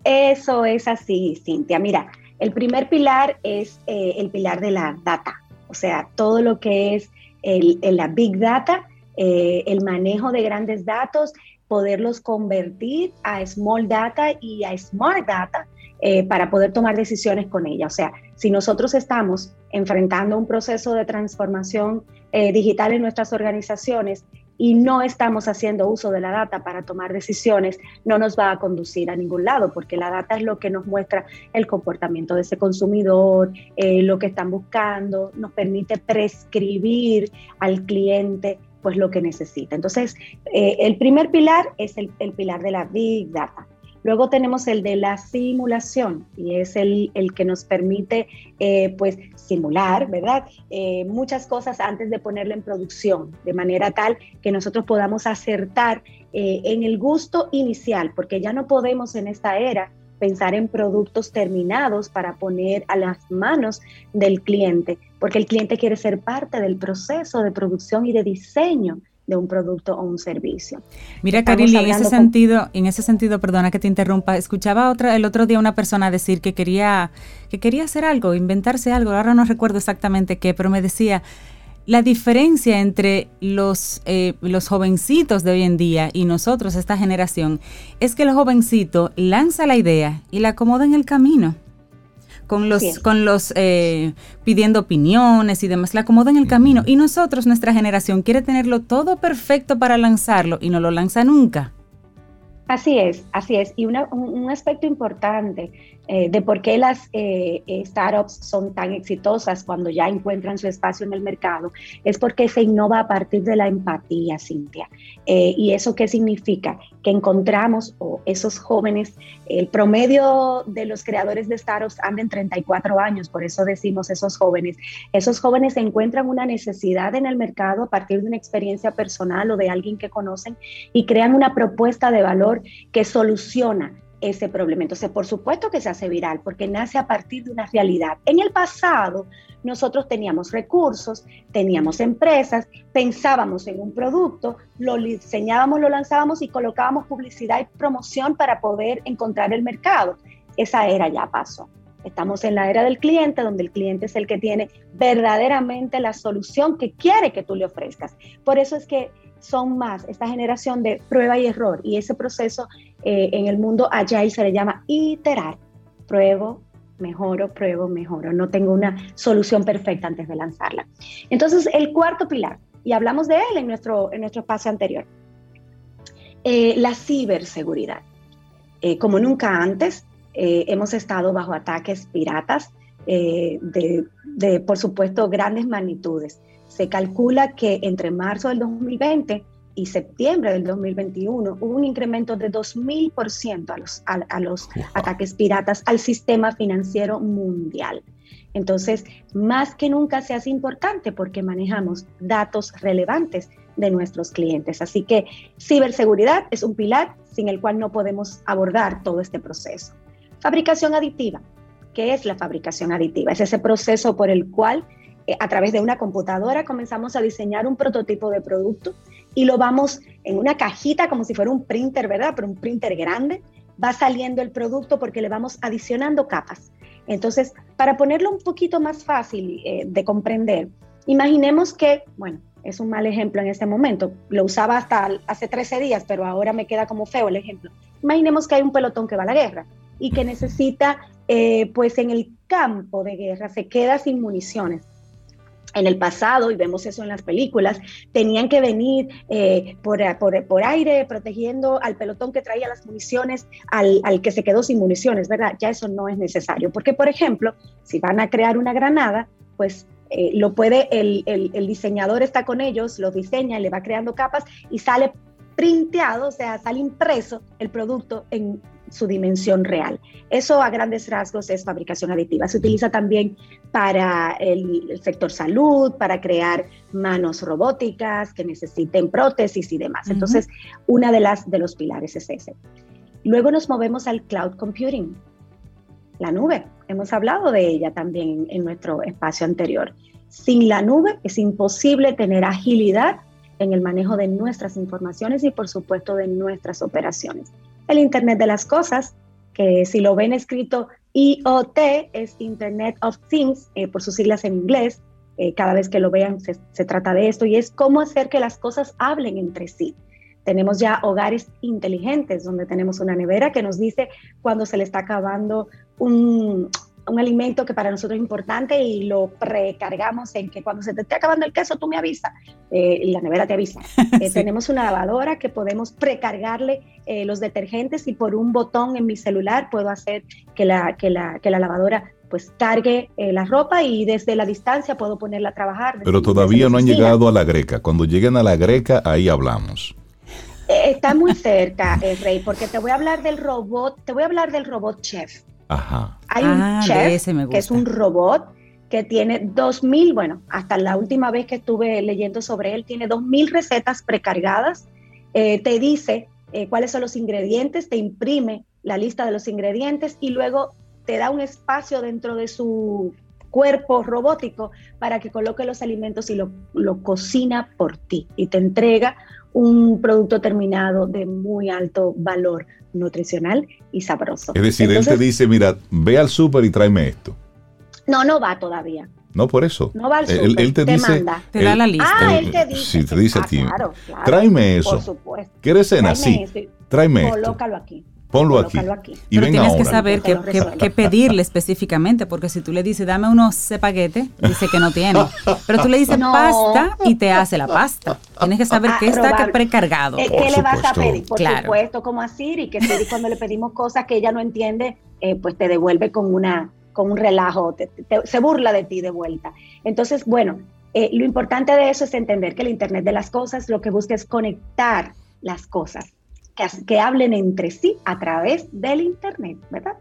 Eso es así, Cintia. Mira, el primer pilar es eh, el pilar de la data, o sea, todo lo que es el, la big data, eh, el manejo de grandes datos, poderlos convertir a small data y a smart data eh, para poder tomar decisiones con ella. O sea, si nosotros estamos enfrentando un proceso de transformación digital en nuestras organizaciones y no estamos haciendo uso de la data para tomar decisiones, no nos va a conducir a ningún lado, porque la data es lo que nos muestra el comportamiento de ese consumidor, eh, lo que están buscando, nos permite prescribir al cliente pues lo que necesita. Entonces, eh, el primer pilar es el, el pilar de la Big Data. Luego tenemos el de la simulación y es el, que nos permite eh, pues simular, ¿verdad? Eh, muchas cosas antes de ponerla en producción, de manera tal que nosotros podamos acertar eh, en el gusto inicial, porque ya no podemos en esta era pensar en productos terminados para poner a las manos del cliente, porque el cliente quiere ser parte del proceso de producción y de diseño de un producto o un servicio. Mira, Carly, en ese sentido, en ese sentido, perdona que te interrumpa, escuchaba otra el otro día una persona decir que quería que quería hacer algo, inventarse algo, ahora no recuerdo exactamente qué, pero me decía la diferencia entre los, eh, los jovencitos de hoy en día y nosotros, esta generación, es que el jovencito lanza la idea y la acomoda en el camino con los, con los eh, pidiendo opiniones y demás, la acomoda en el camino. Y nosotros, nuestra generación, quiere tenerlo todo perfecto para lanzarlo y no lo lanza nunca. Así es, así es. Y un aspecto importante eh, de por qué las eh, eh, startups son tan exitosas cuando ya encuentran su espacio en el mercado, es porque se innova a partir de la empatía, Cintia. ¿Y eso qué significa? Que encontramos, o esos jóvenes, el promedio de los creadores de startups anda en 34 años, por eso decimos esos jóvenes. Esos jóvenes encuentran una necesidad en el mercado a partir de una experiencia personal o de alguien que conocen y crean una propuesta de valor que soluciona ese problema. Entonces, por supuesto que se hace viral, porque nace a partir de una realidad. En el pasado, nosotros teníamos recursos, teníamos empresas, pensábamos en un producto, lo diseñábamos, lo lanzábamos y colocábamos publicidad y promoción para poder encontrar el mercado. Esa era ya pasó. Estamos en la era del cliente, donde el cliente es el que tiene verdaderamente la solución que quiere que tú le ofrezcas. Por eso es que son más esta generación de prueba y error y ese proceso eh, en el mundo agile se le llama iterar. Pruebo, mejoro, pruebo, mejoro. No tengo una solución perfecta antes de lanzarla. Entonces, el cuarto pilar, y hablamos de él en nuestro, en nuestro espacio anterior, eh, la ciberseguridad. Eh, como nunca antes, hemos estado bajo ataques piratas de, de, por supuesto, grandes magnitudes. Se calcula que entre marzo del 2020 y septiembre del 2021 hubo un incremento de 2.000% a los, a, los ataques piratas al sistema financiero mundial. Entonces, más que nunca se hace importante porque manejamos datos relevantes de nuestros clientes. Así que ciberseguridad es un pilar sin el cual no podemos abordar todo este proceso. Fabricación aditiva. ¿Qué es la fabricación aditiva? Es ese proceso por el cual a través de una computadora comenzamos a diseñar un prototipo de producto y lo vamos en una cajita como si fuera un printer, ¿verdad? Pero un printer grande. Va saliendo el producto porque le vamos adicionando capas. Entonces, para ponerlo un poquito más fácil eh, de comprender, imaginemos que, bueno, es un mal ejemplo en este momento, lo usaba hasta hace 13 días, pero ahora me queda como feo el ejemplo. Imaginemos que hay un pelotón que va a la guerra y que necesita, eh, pues en el campo de guerra, se queda sin municiones en el pasado, y vemos eso en las películas, tenían que venir eh, por, por, aire protegiendo al pelotón que traía las municiones, al, que se quedó sin municiones, ¿verdad? Ya eso no es necesario, porque por ejemplo, si van a crear una granada, pues eh, lo puede, el, el, diseñador está con ellos, lo diseña, le va creando capas y sale printeado, o sea, sale impreso el producto en su dimensión real. Eso a grandes rasgos es fabricación aditiva. Se utiliza también para el, sector salud, para crear manos robóticas que necesiten prótesis y demás. Entonces, una de las de los pilares es ese. Luego nos movemos al cloud computing, la nube. Hemos hablado de ella también en nuestro espacio anterior. Sin la nube es imposible tener agilidad en el manejo de nuestras informaciones y por supuesto de nuestras operaciones. El Internet de las Cosas, que si lo ven escrito IoT, es Internet of Things, eh, por sus siglas en inglés, eh, cada vez que lo vean se, se trata de esto, y es cómo hacer que las cosas hablen entre sí. Tenemos ya hogares inteligentes donde tenemos una nevera que nos dice cuando se le está acabando un, un alimento que para nosotros es importante y lo precargamos en que cuando se te esté acabando el queso tú me avisas eh, y la nevera te avisa. Eh, tenemos una lavadora que podemos precargarle eh, los detergentes y por un botón en mi celular puedo hacer que la, que la, que la lavadora pues cargue la ropa y desde la distancia puedo ponerla a trabajar. Pero todavía no han llegado a la greca. Cuando lleguen a la greca, ahí hablamos. está muy cerca, Rey, porque te voy a hablar del robot, te voy a hablar del robot chef. Hay un ah, chef que es un robot que tiene 2000, bueno, hasta la última vez que estuve leyendo sobre él, tiene 2000 recetas precargadas. Eh, te dice eh, cuáles son los ingredientes, te imprime la lista de los ingredientes y luego te da un espacio dentro de su cuerpo robótico para que coloque los alimentos y lo, lo cocina por ti. Y te entrega un producto terminado de muy alto valor nutricional y sabroso. Es decir, él te dice, mira, ve al súper y tráeme esto. No, no va todavía. No, por eso. No va al súper, él, te, dice, manda. Te da la lista. Ah, él te dice. Sí, te dice a ti. Tráeme eso. Por supuesto. ¿Quieres cena? Sí. Tráeme esto. Colócalo aquí. Ponlo aquí. Y Pero tienes que saber qué, pedirle específicamente, porque si tú le dices, dame unos cepaguetes, dice que no tiene. Pero tú le dices pasta y te hace la pasta. Tienes que saber ah, qué está precargado. Eh, ¿Qué le vas a pedir? Por supuesto, como a Siri, que Siri cuando le pedimos cosas que ella no entiende, eh, pues te devuelve con, una, con un relajo, se burla de ti de vuelta. Entonces, bueno, eh, lo importante de eso es entender que el Internet de las Cosas lo que busca es conectar las cosas que, hablen entre sí a través del Internet, ¿verdad?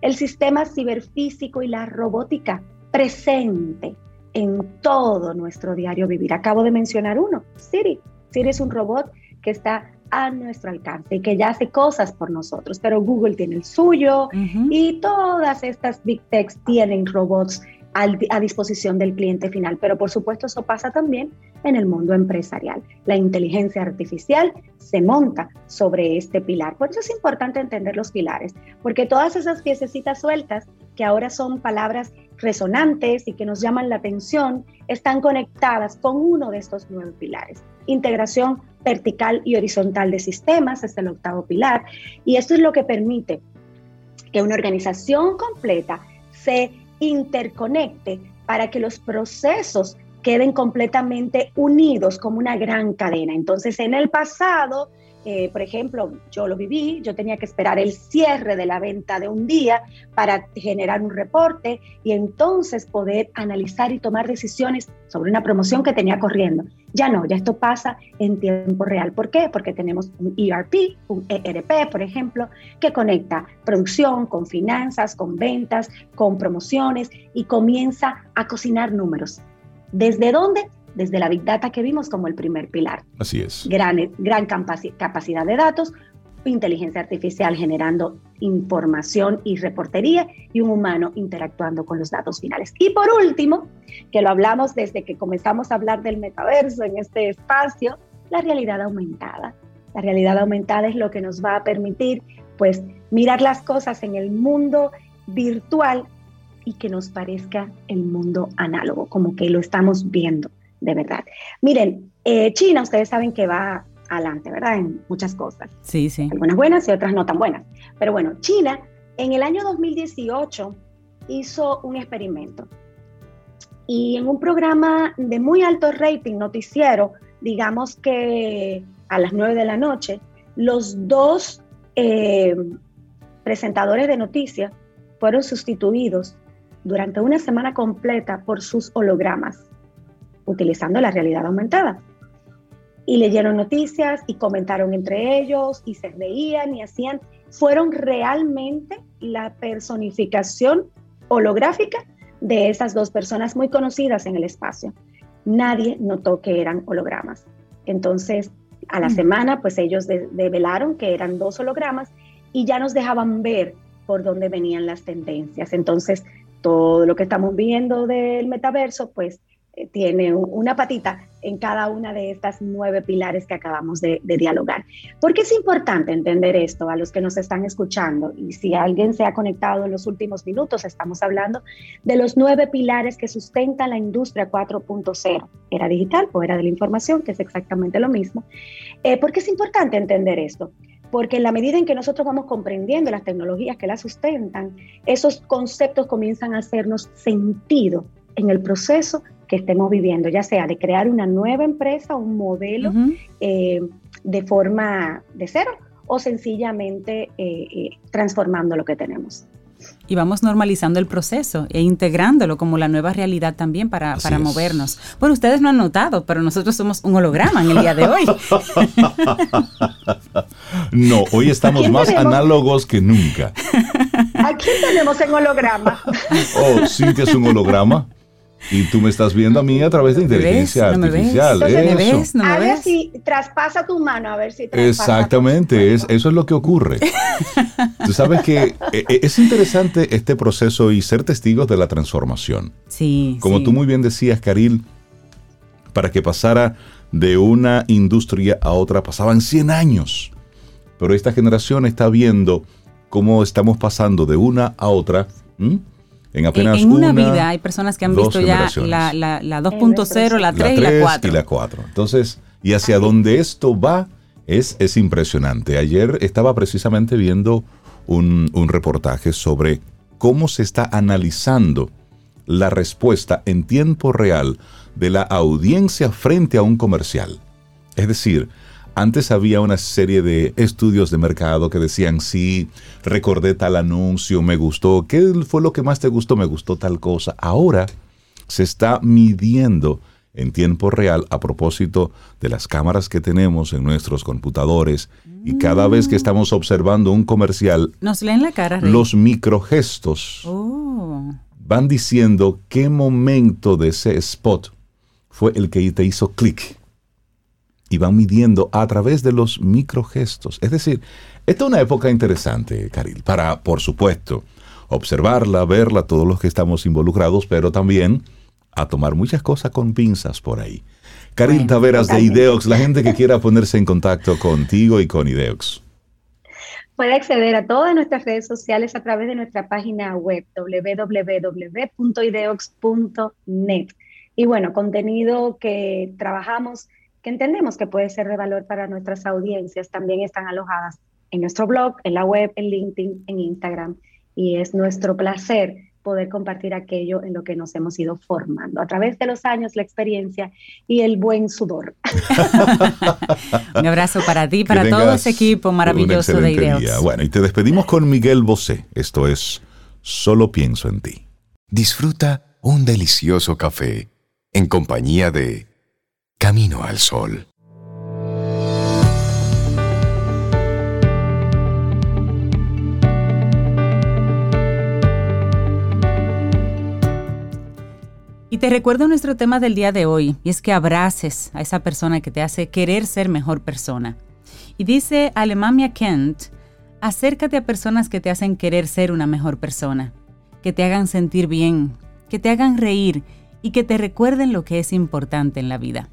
El sistema ciberfísico y la robótica presente en todo nuestro diario vivir. Acabo de mencionar uno, Siri. Siri es un robot que está a nuestro alcance y que ya hace cosas por nosotros, pero Google tiene el suyo y todas estas big techs tienen robots a disposición del cliente final. Pero por supuesto eso pasa también en el mundo empresarial. La inteligencia artificial se monta sobre este pilar. Por eso es importante entender los pilares, porque todas esas piececitas sueltas que ahora son palabras resonantes y que nos llaman la atención, están conectadas con uno de estos nueve pilares. Integración vertical y horizontal de sistemas es el octavo pilar y esto es lo que permite que una organización completa se interconecte para que los procesos queden completamente unidos como una gran cadena. Entonces, en el pasado, eh, por ejemplo, yo lo viví, yo tenía que esperar el cierre de la venta de un día para generar un reporte y entonces poder analizar y tomar decisiones sobre una promoción que tenía corriendo. Ya no, ya esto pasa en tiempo real. ¿Por qué? Porque tenemos un ERP, un ERP, por ejemplo, que conecta producción con finanzas, con ventas, con promociones y comienza a cocinar números. ¿Desde dónde? Desde la Big Data que vimos como el primer pilar. Así es. Gran, gran capacidad de datos, inteligencia artificial generando información y reportería y un humano interactuando con los datos finales. Y por último, que lo hablamos desde que comenzamos a hablar del metaverso en este espacio, la realidad aumentada. La realidad aumentada es lo que nos va a permitir pues mirar las cosas en el mundo virtual y que nos parezca el mundo análogo, como que lo estamos viendo de verdad. Miren, eh, China, ustedes saben que va adelante, ¿verdad? En muchas cosas. Sí, sí. Algunas buenas y otras no tan buenas. Pero bueno, China en el año 2018 hizo un experimento. Y en un programa de muy alto rating noticiero, digamos que a las 9 de la noche, los dos eh, presentadores de noticias fueron sustituidos durante una semana completa por sus hologramas utilizando la realidad aumentada. y leyeron noticias y comentaron entre ellos y se reían y hacían, fueron realmente la personificación holográfica de esas dos personas muy conocidas en el espacio. Nadie notó que eran hologramas. Entonces, a la mm. semana, pues ellos develaron que eran dos hologramas y ya nos dejaban ver por dónde venían las tendencias. Entonces, todo lo que estamos viendo del metaverso, pues tiene una patita en cada una de estas nueve pilares que acabamos de, dialogar. ¿Por qué es importante entender esto a los que nos están escuchando? Y si alguien se ha conectado en los últimos minutos, estamos hablando de los nueve pilares que sustentan la industria 4.0, era digital o era de la información, que es exactamente lo mismo. Eh, ¿Por qué es importante entender esto? porque en la medida en que nosotros vamos comprendiendo las tecnologías que las sustentan, esos conceptos comienzan a hacernos sentido en el proceso que estemos viviendo, ya sea de crear una nueva empresa, un modelo eh, de forma de cero o sencillamente eh, eh, transformando lo que tenemos. Y vamos normalizando el proceso e integrándolo como la nueva realidad también para, para movernos. Bueno, ustedes no han notado, pero nosotros somos un holograma en el día de hoy. no, hoy estamos más análogos que nunca. ¿A quién tenemos en holograma? Oh, Cintia es un holograma. Y tú me estás viendo a mí a través de inteligencia artificial. ¿No me ves? ¿No me a ver si traspasa tu mano, a ver si Exactamente, es, eso es lo que ocurre. tú sabes que eh, eh, es interesante este proceso y ser testigos de la transformación. Sí. Como tú muy bien decías, Caril, para que pasara de una industria a otra pasaban 100 años. Pero esta generación está viendo cómo estamos pasando de una a otra en apenas en, una, vida hay personas que han visto ya la, la, la 2.0, la 3 y la 4. Y la 4. Entonces, y hacia dónde esto va es, es impresionante. Ayer estaba precisamente viendo un, un reportaje sobre cómo se está analizando la respuesta en tiempo real de la audiencia frente a un comercial. Es decir, antes había una serie de estudios de mercado que decían, sí, recordé tal anuncio, me gustó, ¿qué fue lo que más te gustó? Me gustó tal cosa. Ahora se está midiendo en tiempo real a propósito de las cámaras que tenemos en nuestros computadores y cada vez que estamos observando un comercial, nos leen la cara. Los microgestos oh. van diciendo qué momento de ese spot fue el que te hizo clic y van midiendo a través de los microgestos. Es decir, esta es una época interesante, Caril, para, por supuesto, observarla, verla, todos los que estamos involucrados, pero también a tomar muchas cosas con pinzas por ahí. Caril Taveras de Ideox, la gente que quiera ponerse en contacto contigo y con Ideox. Puede acceder a todas nuestras redes sociales a través de nuestra página web www.ideox.net. Y bueno, contenido que trabajamos que entendemos que puede ser de valor para nuestras audiencias, también están alojadas en nuestro blog, en la web, en LinkedIn, en Instagram. Y es nuestro placer poder compartir aquello en lo que nos hemos ido formando a través de los años, la experiencia y el buen sudor. Un abrazo para ti, para todo ese equipo maravilloso de ideas. Bueno, y te despedimos con Miguel Bosé. Esto es Solo pienso en ti. Disfruta un delicioso café en compañía de Camino al Sol. Y te recuerdo nuestro tema del día de hoy, y es que abraces a esa persona que te hace querer ser mejor persona. Y dice Alemania Kent, acércate a personas que te hacen querer ser una mejor persona, que te hagan sentir bien, que te hagan reír y que te recuerden lo que es importante en la vida.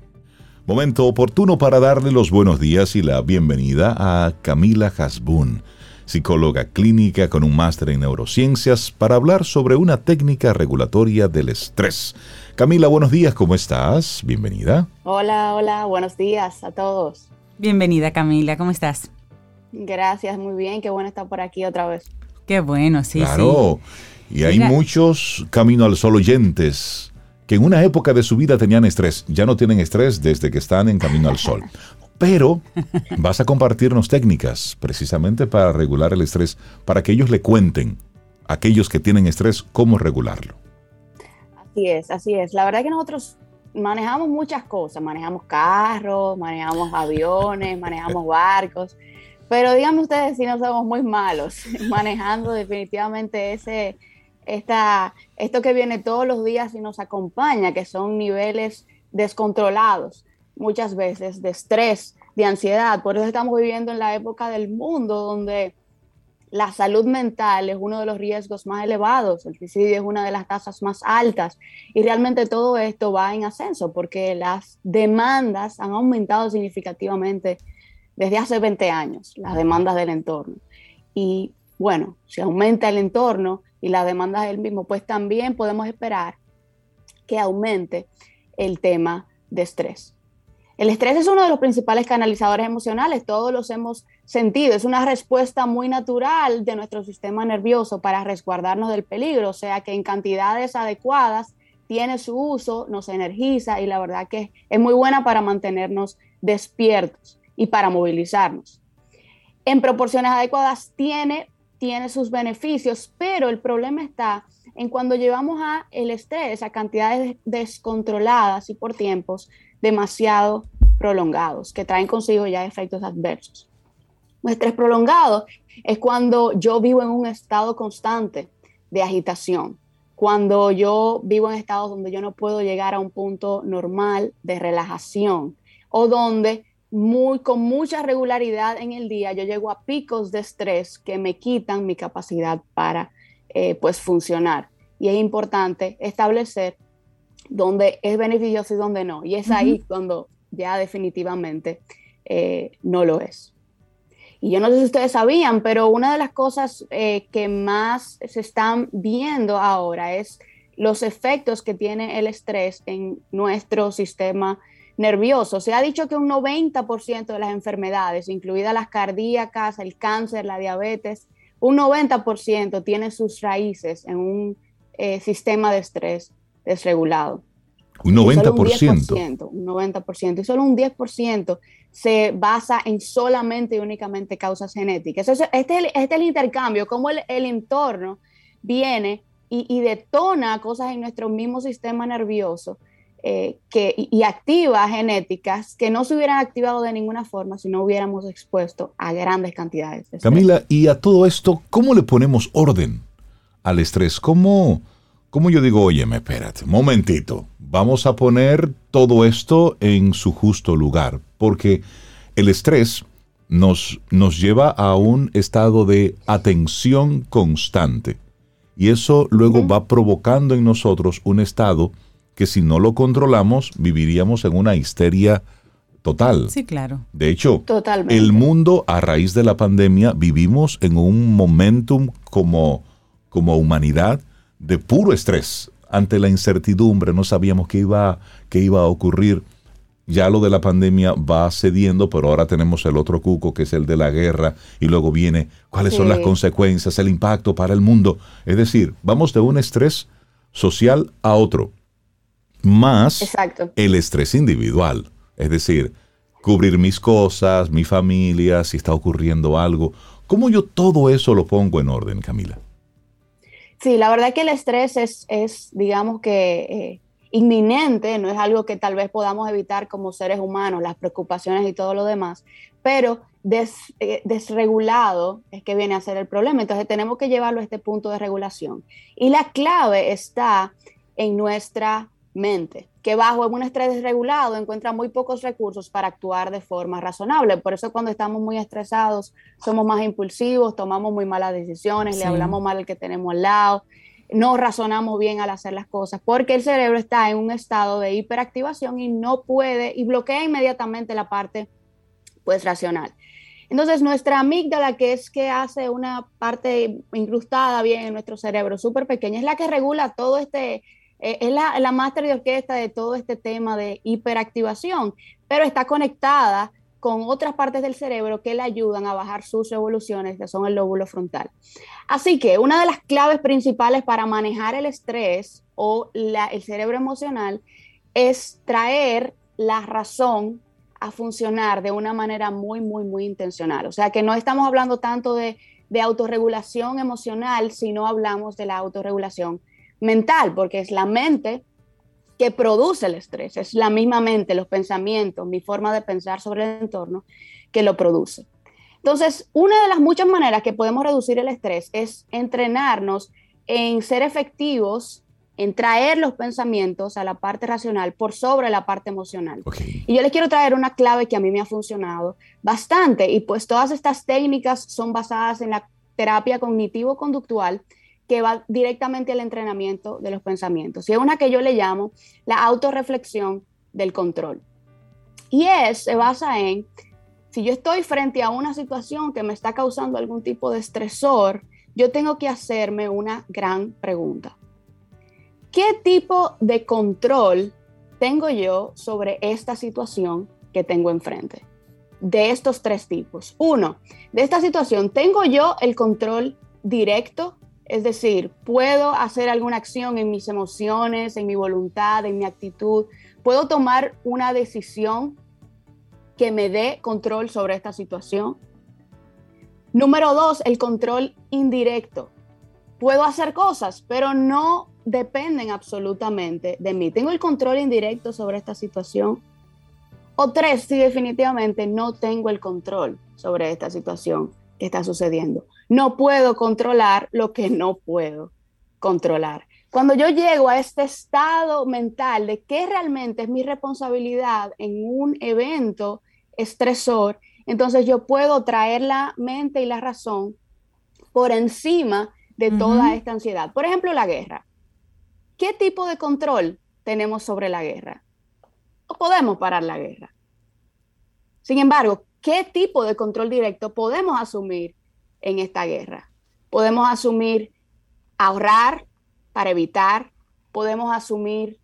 Momento oportuno para darle los buenos días y la bienvenida a Camila Hasbun, psicóloga clínica con un máster en neurociencias, para hablar sobre una técnica regulatoria del estrés. Camila, buenos días, ¿cómo estás? Bienvenida. Hola, hola, buenos días a todos. Bienvenida Camila, ¿cómo estás? Gracias, muy bien, qué bueno estar por aquí otra vez. Qué bueno, sí, claro. Y hay muchos Camino al Sol oyentes que en una época de su vida tenían estrés, ya no tienen estrés desde que están en camino al sol. Pero vas a compartirnos técnicas precisamente para regular el estrés, para que ellos le cuenten a aquellos que tienen estrés cómo regularlo. Así es, así es. La verdad que nosotros manejamos muchas cosas, manejamos carros, manejamos aviones, manejamos barcos, pero díganme ustedes si no somos muy malos manejando definitivamente ese, esta, esto que viene todos los días y nos acompaña, que son niveles descontrolados, muchas veces de estrés, de ansiedad. Por eso estamos viviendo en la época del mundo donde la salud mental es uno de los riesgos más elevados, el suicidio es una de las tasas más altas y realmente todo esto va en ascenso porque las demandas han aumentado significativamente desde hace 20 años, las demandas del entorno. Y bueno, si aumenta el entorno y las demandas del mismo, pues también podemos esperar que aumente el tema de estrés. El estrés es uno de los principales canalizadores emocionales, todos los hemos sentido, es una respuesta muy natural de nuestro sistema nervioso para resguardarnos del peligro, o sea que en cantidades adecuadas tiene su uso, nos energiza y la verdad que es muy buena para mantenernos despiertos y para movilizarnos. En proporciones adecuadas tiene, tiene sus beneficios, pero el problema está en cuando llevamos a el estrés a cantidades descontroladas y por tiempos demasiado prolongados, que traen consigo ya efectos adversos. Un estrés prolongado es cuando yo vivo en un estado constante de agitación, cuando yo vivo en estados donde yo no puedo llegar a un punto normal de relajación o donde muy, con mucha regularidad en el día yo llego a picos de estrés que me quitan mi capacidad para eh, pues funcionar. Y es importante establecer donde es beneficioso y donde no. Y es ahí cuando ya definitivamente eh, no lo es. Y yo no sé si ustedes sabían, pero una de las cosas eh, que más se están viendo ahora es los efectos que tiene el estrés en nuestro sistema nervioso. Se ha dicho que un 90% de las enfermedades, incluidas las cardíacas, el cáncer, la diabetes, un 90% tiene sus raíces en un eh, sistema de estrés desregulado. Un 90%. Un, 90%. Y solo un 10% se basa en solamente y únicamente causas genéticas. este, es el, este es el intercambio, cómo el, el entorno viene y, y, detona cosas en nuestro mismo sistema nervioso eh, que, y activa genéticas que no se hubieran activado de ninguna forma si no hubiéramos expuesto a grandes cantidades de estrés. Camila, y a todo esto, ¿cómo le ponemos orden al estrés? ¿Cómo, cómo yo digo, oye, espérate, momentito, vamos a poner todo esto en su justo lugar, porque el estrés nos, nos lleva a un estado de atención constante y eso luego va provocando en nosotros un estado que si no lo controlamos viviríamos en una histeria total. Sí, claro. De hecho, el mundo a raíz de la pandemia vivimos en un momentum como, como humanidad de puro estrés ante la incertidumbre, no sabíamos qué iba, qué iba a ocurrir. Ya lo de la pandemia va cediendo, pero ahora tenemos el otro cuco que es el de la guerra y luego viene cuáles son las consecuencias, el impacto para el mundo. Es decir, vamos de un estrés social a otro, más el estrés individual. Es decir, cubrir mis cosas, mi familia, si está ocurriendo algo. ¿Cómo yo todo eso lo pongo en orden, Camila? Sí, la verdad que el estrés es, es digamos que, eh, inminente, no es algo que tal vez podamos evitar como seres humanos, las preocupaciones y todo lo demás, pero eh, desregulado es que viene a ser el problema. Entonces tenemos que llevarlo a este punto de regulación. Y la clave está en nuestra mente, que bajo un estrés desregulado encuentra muy pocos recursos para actuar de forma razonable. Por eso cuando estamos muy estresados somos más impulsivos, tomamos muy malas decisiones, le hablamos mal al que tenemos al lado, no razonamos bien al hacer las cosas, porque el cerebro está en un estado de hiperactivación y no puede y bloquea inmediatamente la parte pues racional. Entonces, nuestra amígdala, que es que hace una parte incrustada bien en nuestro cerebro, súper pequeña, es la que regula todo este eh, es la, la máster de orquesta de todo este tema de hiperactivación, pero está conectada con otras partes del cerebro que le ayudan a bajar sus revoluciones, que son el lóbulo frontal. Así que una de las claves principales para manejar el estrés o el cerebro emocional es traer la razón a funcionar de una manera muy, muy, muy intencional. O sea, que no estamos hablando tanto de, de autorregulación emocional, sino hablamos de la autorregulación mental, porque es la mente que produce el estrés. Es la misma mente, los pensamientos, mi forma de pensar sobre el entorno que lo produce. Entonces, una de las muchas maneras que podemos reducir el estrés es entrenarnos en ser efectivos, en traer los pensamientos a la parte racional por sobre la parte emocional. Y yo les quiero traer una clave que a mí me ha funcionado bastante y pues todas estas técnicas son basadas en la terapia cognitivo-conductual que va directamente al entrenamiento de los pensamientos. Y es una que yo le llamo la autorreflexión del control. Y es, se basa en, si yo estoy frente a una situación que me está causando algún tipo de estresor, yo tengo que hacerme una gran pregunta. ¿Qué tipo de control tengo yo sobre esta situación que tengo enfrente? De estos tres tipos. Uno, de esta situación, ¿tengo yo el control directo? Es decir, ¿puedo hacer alguna acción en mis emociones, en mi voluntad, en mi actitud? ¿Puedo tomar una decisión que me dé control sobre esta situación? Número dos, el control indirecto. Puedo hacer cosas, pero no dependen absolutamente de mí. Tengo el control indirecto sobre esta situación. O tres, si definitivamente no tengo el control sobre esta situación que está sucediendo. No puedo controlar lo que no puedo controlar. Cuando yo llego a este estado mental de qué realmente es mi responsabilidad en un evento estresor, entonces yo puedo traer la mente y la razón por encima de toda esta ansiedad. Por ejemplo, la guerra. ¿Qué tipo de control tenemos sobre la guerra? ¿O podemos parar la guerra? Sin embargo, ¿qué tipo de control directo podemos asumir en esta guerra? Podemos asumir ahorrar para evitar, podemos asumir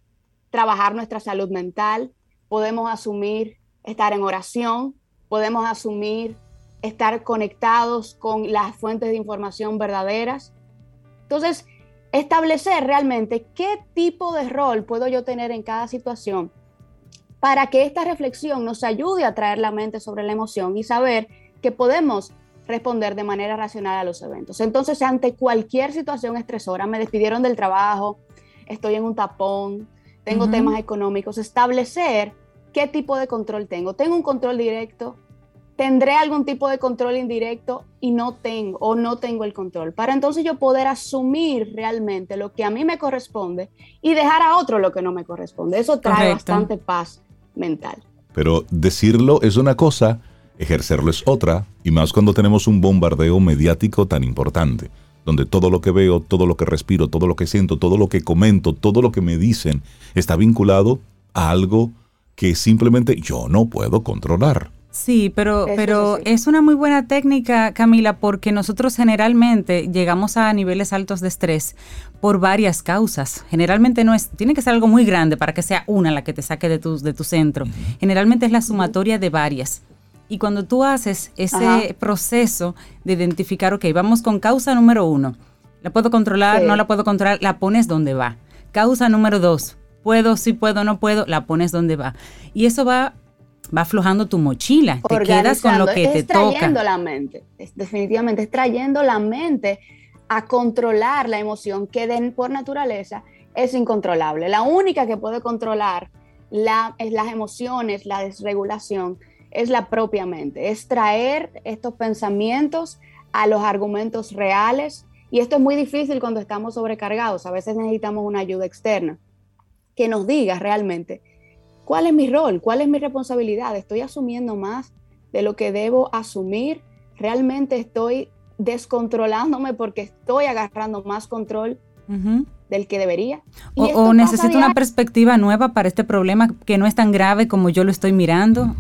trabajar nuestra salud mental, podemos asumir estar en oración, podemos asumir estar conectados con las fuentes de información verdaderas. Entonces, establecer realmente qué tipo de rol puedo yo tener en cada situación para que esta reflexión nos ayude a traer la mente sobre la emoción y saber que podemos responder de manera racional a los eventos. Entonces, ante cualquier situación estresora, me despidieron del trabajo, estoy en un tapón, tengo temas económicos, establecer qué tipo de control tengo. ¿Tengo un control directo? ¿Tendré algún tipo de control indirecto y no tengo o no tengo el control? Para entonces yo poder asumir realmente lo que a mí me corresponde y dejar a otro lo que no me corresponde. Eso trae bastante paz Pero decirlo es una cosa, ejercerlo es otra, y más cuando tenemos un bombardeo mediático tan importante, donde todo lo que veo, todo lo que respiro, todo lo que siento, todo lo que comento, todo lo que me dicen está vinculado a algo que simplemente yo no puedo controlar. Sí, pero, pero es una muy buena técnica, Camila, porque nosotros generalmente llegamos a niveles altos de estrés por varias causas. Generalmente no es, tiene que ser algo muy grande para que sea una la que te saque de tu, de tu centro. Generalmente es la sumatoria de varias. Y cuando tú haces ese proceso de identificar, ok, vamos con causa número uno, la puedo controlar, no la puedo controlar, la pones donde va. Causa número dos, puedo, si puedo, no puedo, la pones donde va. Y eso va va aflojando tu mochila, te quedas con lo que te toca. trayendo la mente, definitivamente es trayendo la mente a controlar la emoción que por naturaleza es incontrolable. La única que puede controlar la, las emociones, la desregulación, es la propia mente, es traer estos pensamientos a los argumentos reales. Y esto es muy difícil cuando estamos sobrecargados. A veces necesitamos una ayuda externa que nos diga realmente cuál es mi rol, cuál es mi responsabilidad. Estoy asumiendo más de lo que debo asumir. Realmente estoy descontrolándome porque estoy agarrando más control del que debería. O, necesito una perspectiva nueva para este problema que no es tan grave como yo lo estoy mirando.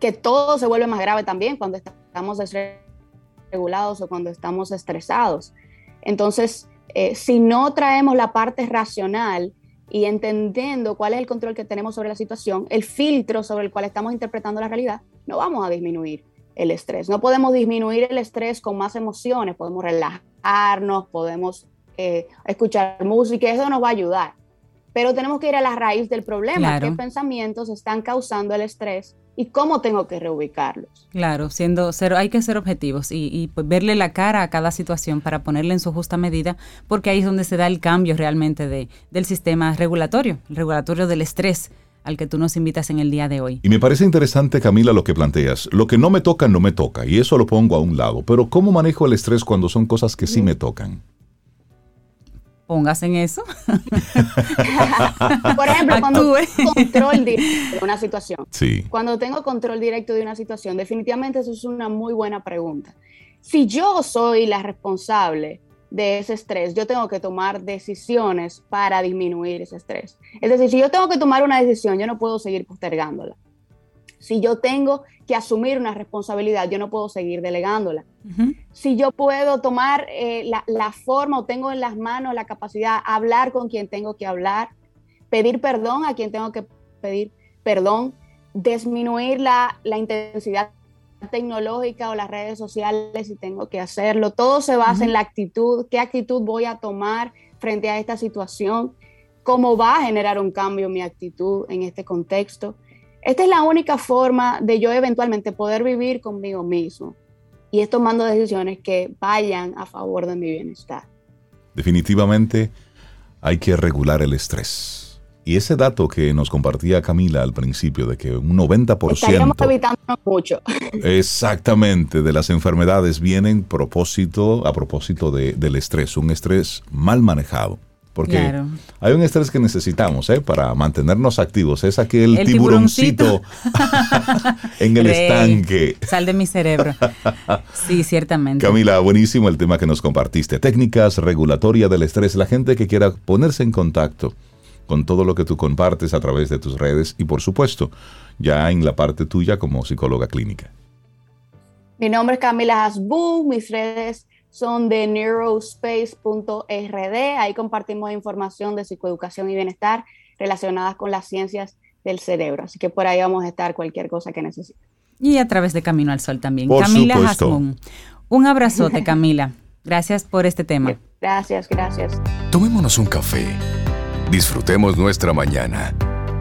Que todo se vuelve más grave también cuando estamos desregulados o cuando estamos estresados. Entonces, eh, si no traemos la parte racional, y entendiendo cuál es el control que tenemos sobre la situación, el filtro sobre el cual estamos interpretando la realidad, no vamos a disminuir el estrés. No podemos disminuir el estrés con más emociones, podemos relajarnos, podemos eh, escuchar música, eso nos va a ayudar. Pero tenemos que ir a la raíz del problema, qué pensamientos están causando el estrés y cómo tengo que reubicarlos. Claro, siendo cero, hay que ser objetivos y, pues, verle la cara a cada situación para ponerle en su justa medida, porque ahí es donde se da el cambio realmente de, del sistema regulatorio, el regulatorio del estrés al que tú nos invitas en el día de hoy. Y me parece interesante, Camila, lo que planteas. Lo que no me toca, no me toca, y eso lo pongo a un lado. Pero ¿cómo manejo el estrés cuando son cosas que sí me tocan? Pongas en eso. Por ejemplo, cuando tengo control directo de una situación. Sí. Cuando tengo control directo de una situación, definitivamente eso es una muy buena pregunta. Si yo soy la responsable de ese estrés, yo tengo que tomar decisiones para disminuir ese estrés. Es decir, si yo tengo que tomar una decisión, yo no puedo seguir postergándola. Si yo tengo que asumir una responsabilidad, yo no puedo seguir delegándola. Si yo puedo tomar eh, la, la, forma o tengo en las manos la capacidad de hablar con quien tengo que hablar, pedir perdón a quien tengo que pedir perdón, disminuir la, la intensidad tecnológica o las redes sociales si tengo que hacerlo. Todo se basa en la actitud, qué actitud voy a tomar frente a esta situación, cómo va a generar un cambio mi actitud en este contexto. Esta es la única forma de yo eventualmente poder vivir conmigo mismo y es tomando decisiones que vayan a favor de mi bienestar. Definitivamente hay que regular el estrés y ese dato que nos compartía Camila al principio de que un 90%... Estaríamos evitando mucho. Exactamente, de las enfermedades vienen propósito, a propósito de, del estrés, un estrés mal manejado. Porque hay un estrés que necesitamos ¿eh? para mantenernos activos. Es aquel el tiburoncito, en el estanque. Sal de mi cerebro. Sí, ciertamente. Camila, buenísimo el tema que nos compartiste. Técnicas regulatorias del estrés. La gente que quiera ponerse en contacto con todo lo que tú compartes a través de tus redes y por supuesto ya en la parte tuya como psicóloga clínica. Mi nombre es Camila Hasbun, mis redes son de neurospace.rd, ahí compartimos información de psicoeducación y bienestar relacionadas con las ciencias del cerebro, así que por ahí vamos a estar cualquier cosa que necesite. Y a través de Camino al Sol también. Camila Hasbun. Un abrazote, Camila. Gracias por este tema. Gracias, gracias. Tomémonos un café Disfrutemos nuestra mañana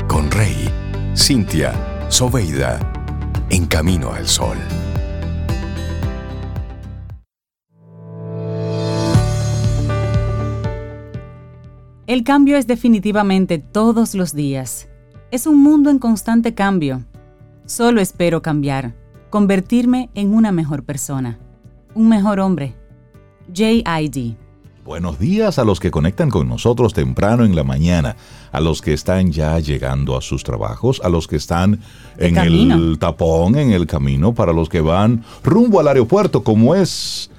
con Rey, Cintia, Soveida, en camino al sol. El cambio es definitivamente todos los días. Es un mundo en constante cambio. Solo espero cambiar, convertirme en una mejor persona, un mejor hombre. JID. Buenos días a los que conectan con nosotros temprano en la mañana, a los que están ya llegando a sus trabajos, a los que están en el tapón, en el camino, para los que van rumbo al aeropuerto, como es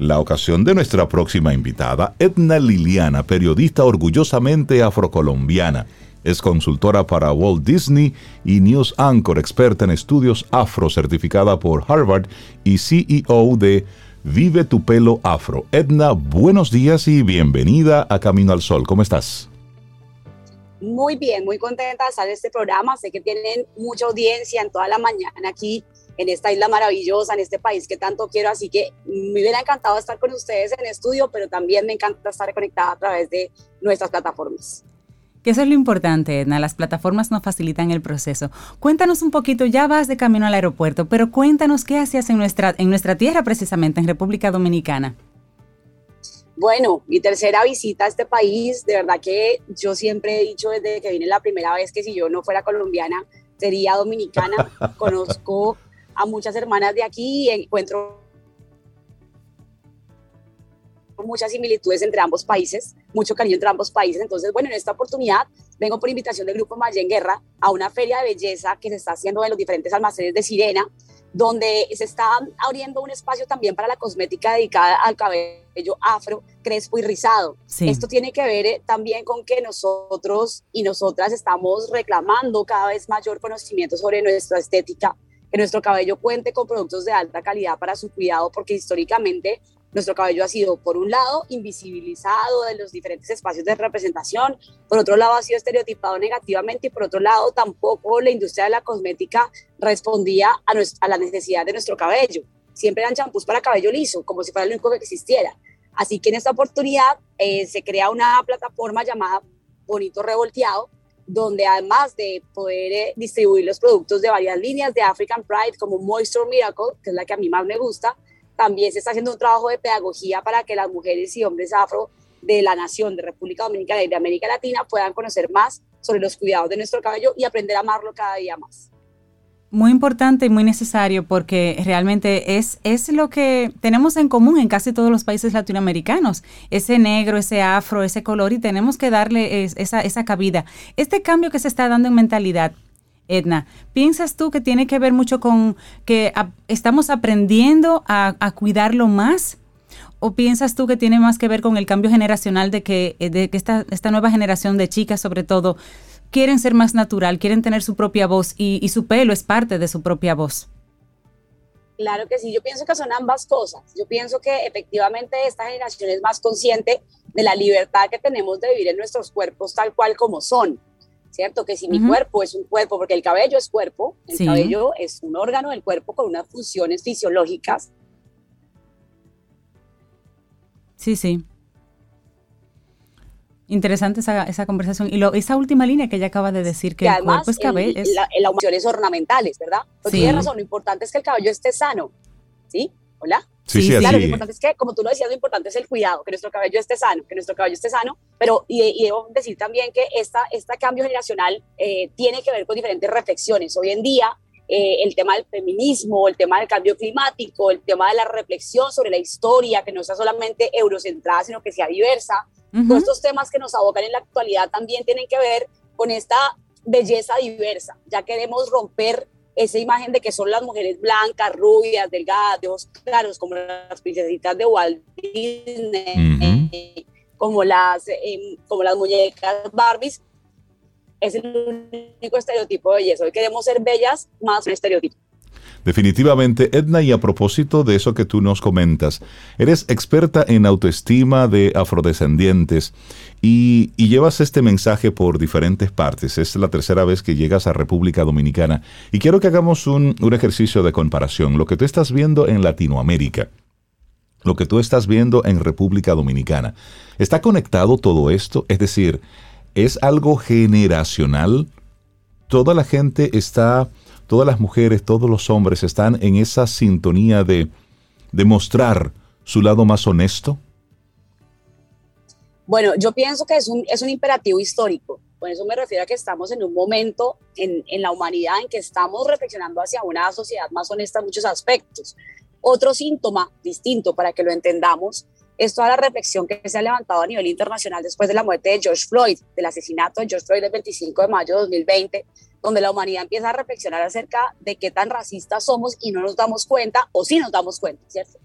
la ocasión de nuestra próxima invitada, Edna Liliana, periodista orgullosamente afrocolombiana. Es consultora para Walt Disney y News Anchor, experta en estudios afro, certificada por Harvard y CEO de Vive tu pelo afro. Edna, buenos días y bienvenida a Camino al Sol. ¿Cómo estás? Muy bien, muy contenta de estar en este programa. Sé que tienen mucha audiencia en toda la mañana aquí en esta isla maravillosa, en este país que tanto quiero. Así que me hubiera encantado estar con ustedes en estudio, pero también me encanta estar conectada a través de nuestras plataformas. Que eso es lo importante, Edna. Las plataformas nos facilitan el proceso. Cuéntanos un poquito, ya vas de camino al aeropuerto, pero cuéntanos qué hacías en nuestra, en nuestra tierra, precisamente, en República Dominicana. Bueno, mi tercera visita a este país, de verdad que yo siempre he dicho desde que vine la primera vez que si yo no fuera colombiana, sería dominicana. Conozco a muchas hermanas de aquí y encuentro muchas similitudes entre ambos países, mucho cariño entre ambos países. Entonces, bueno, en esta oportunidad vengo por invitación del Grupo Mayen Guerra a una feria de belleza que se está haciendo en los diferentes almacenes de Sirena, donde se está abriendo un espacio también para la cosmética dedicada al cabello afro, crespo y rizado. Esto tiene que ver eh, también con que nosotros y nosotras estamos reclamando cada vez mayor conocimiento sobre nuestra estética, que nuestro cabello cuente con productos de alta calidad para su cuidado, porque históricamente nuestro cabello ha sido, por un lado, invisibilizado de los diferentes espacios de representación, por otro lado, ha sido estereotipado negativamente y por otro lado, tampoco la industria de la cosmética respondía a, a la necesidad de nuestro cabello. Siempre eran champús para cabello liso, como si fuera lo único que existiera. Así que en esta oportunidad eh, se crea una plataforma llamada Bonito Revolteado, donde además de poder eh, distribuir los productos de varias líneas de African Pride como Moisture Miracle, que es la que a mí más me gusta, también se está haciendo un trabajo de pedagogía para que las mujeres y hombres afro de la nación, de República Dominicana y de América Latina puedan conocer más sobre los cuidados de nuestro cabello y aprender a amarlo cada día más. Muy importante y muy necesario porque realmente es, es lo que tenemos en común en casi todos los países latinoamericanos, ese negro, ese afro, ese color y tenemos que darle esa, esa cabida. Este cambio que se está dando en mentalidad, Edna, ¿piensas tú que tiene que ver mucho con que estamos aprendiendo a, a, cuidarlo más? ¿O piensas tú que tiene más que ver con el cambio generacional de que, de que esta, esta nueva generación de chicas, sobre todo, quieren ser más natural, quieren tener su propia voz y, su pelo es parte de su propia voz. Claro que sí, yo pienso que son ambas cosas. Yo pienso que efectivamente esta generación es más consciente de la libertad que tenemos de vivir en nuestros cuerpos tal cual como son. ¿Cierto? Que si mi cuerpo es un cuerpo, porque el cabello es cuerpo, el cabello es un órgano del cuerpo con unas funciones fisiológicas. Sí, sí. Interesante esa, esa conversación. Y lo, esa última línea que ella acaba de decir, que el cuerpo es cabello. Es... La, la ornamentales, ¿verdad? Porque sí. tiene razón, lo importante es que el cabello esté sano. ¿Sí? ¿Hola? Sí, sí, claro, así. lo importante es que, como tú lo decías, lo importante es el cuidado, que nuestro cabello esté sano, que nuestro cabello esté sano, pero y, y debo decir también que esta, este cambio generacional eh, tiene que ver con diferentes reflexiones. Hoy en día, eh, el tema del feminismo, el tema del cambio climático, el tema de la reflexión sobre la historia, que no sea solamente eurocentrada, sino que sea diversa, Uh -huh. Todos estos temas que nos abocan en la actualidad también tienen que ver con esta belleza diversa. Ya queremos romper esa imagen de que son las mujeres blancas, rubias, delgadas, de ojos claros, como las princesitas de Walt Disney, uh -huh. como, las, eh, como las muñecas Barbies. Es el único estereotipo de belleza. Hoy queremos ser bellas más un estereotipo. Definitivamente, Edna, y a propósito de eso que tú nos comentas, eres experta en autoestima de afrodescendientes y, llevas este mensaje por diferentes partes. Es la tercera vez que llegas a República Dominicana y quiero que hagamos un ejercicio de comparación. Lo que tú estás viendo en Latinoamérica, lo que tú estás viendo en República Dominicana, ¿está conectado todo esto? Es decir, ¿es algo generacional? ¿Toda la gente está todas las mujeres, todos los hombres están en esa sintonía de, de mostrar su lado más honesto? Bueno, yo pienso que es un, es un imperativo histórico. Con eso me refiero a que estamos en un momento en, en la humanidad en que estamos reflexionando hacia una sociedad más honesta en muchos aspectos. Otro síntoma distinto para que lo entendamos es toda la reflexión que se ha levantado a nivel internacional después de la muerte de George Floyd, del asesinato de George Floyd el 25 de mayo de 2020, donde la humanidad empieza a reflexionar acerca de qué tan racistas somos y no nos damos cuenta, o sí nos damos cuenta, ¿cierto?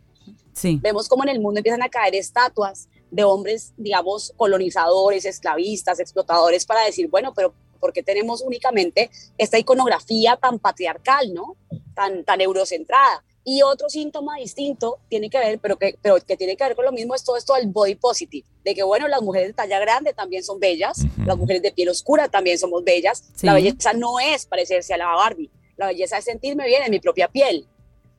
Sí. Vemos cómo en el mundo empiezan a caer estatuas de hombres, digamos, colonizadores, esclavistas, explotadores, para decir, bueno, pero ¿por qué tenemos únicamente esta iconografía tan patriarcal, ¿no? Tan, tan eurocentrada. Y otro síntoma distinto tiene que ver, pero que, pero que tiene que ver con lo mismo, es todo esto del body positive, de que bueno, las mujeres de talla grande también son bellas, uh -huh. las mujeres de piel oscura también somos bellas, sí. la belleza no es parecerse a la Barbie, la belleza es sentirme bien en mi propia piel.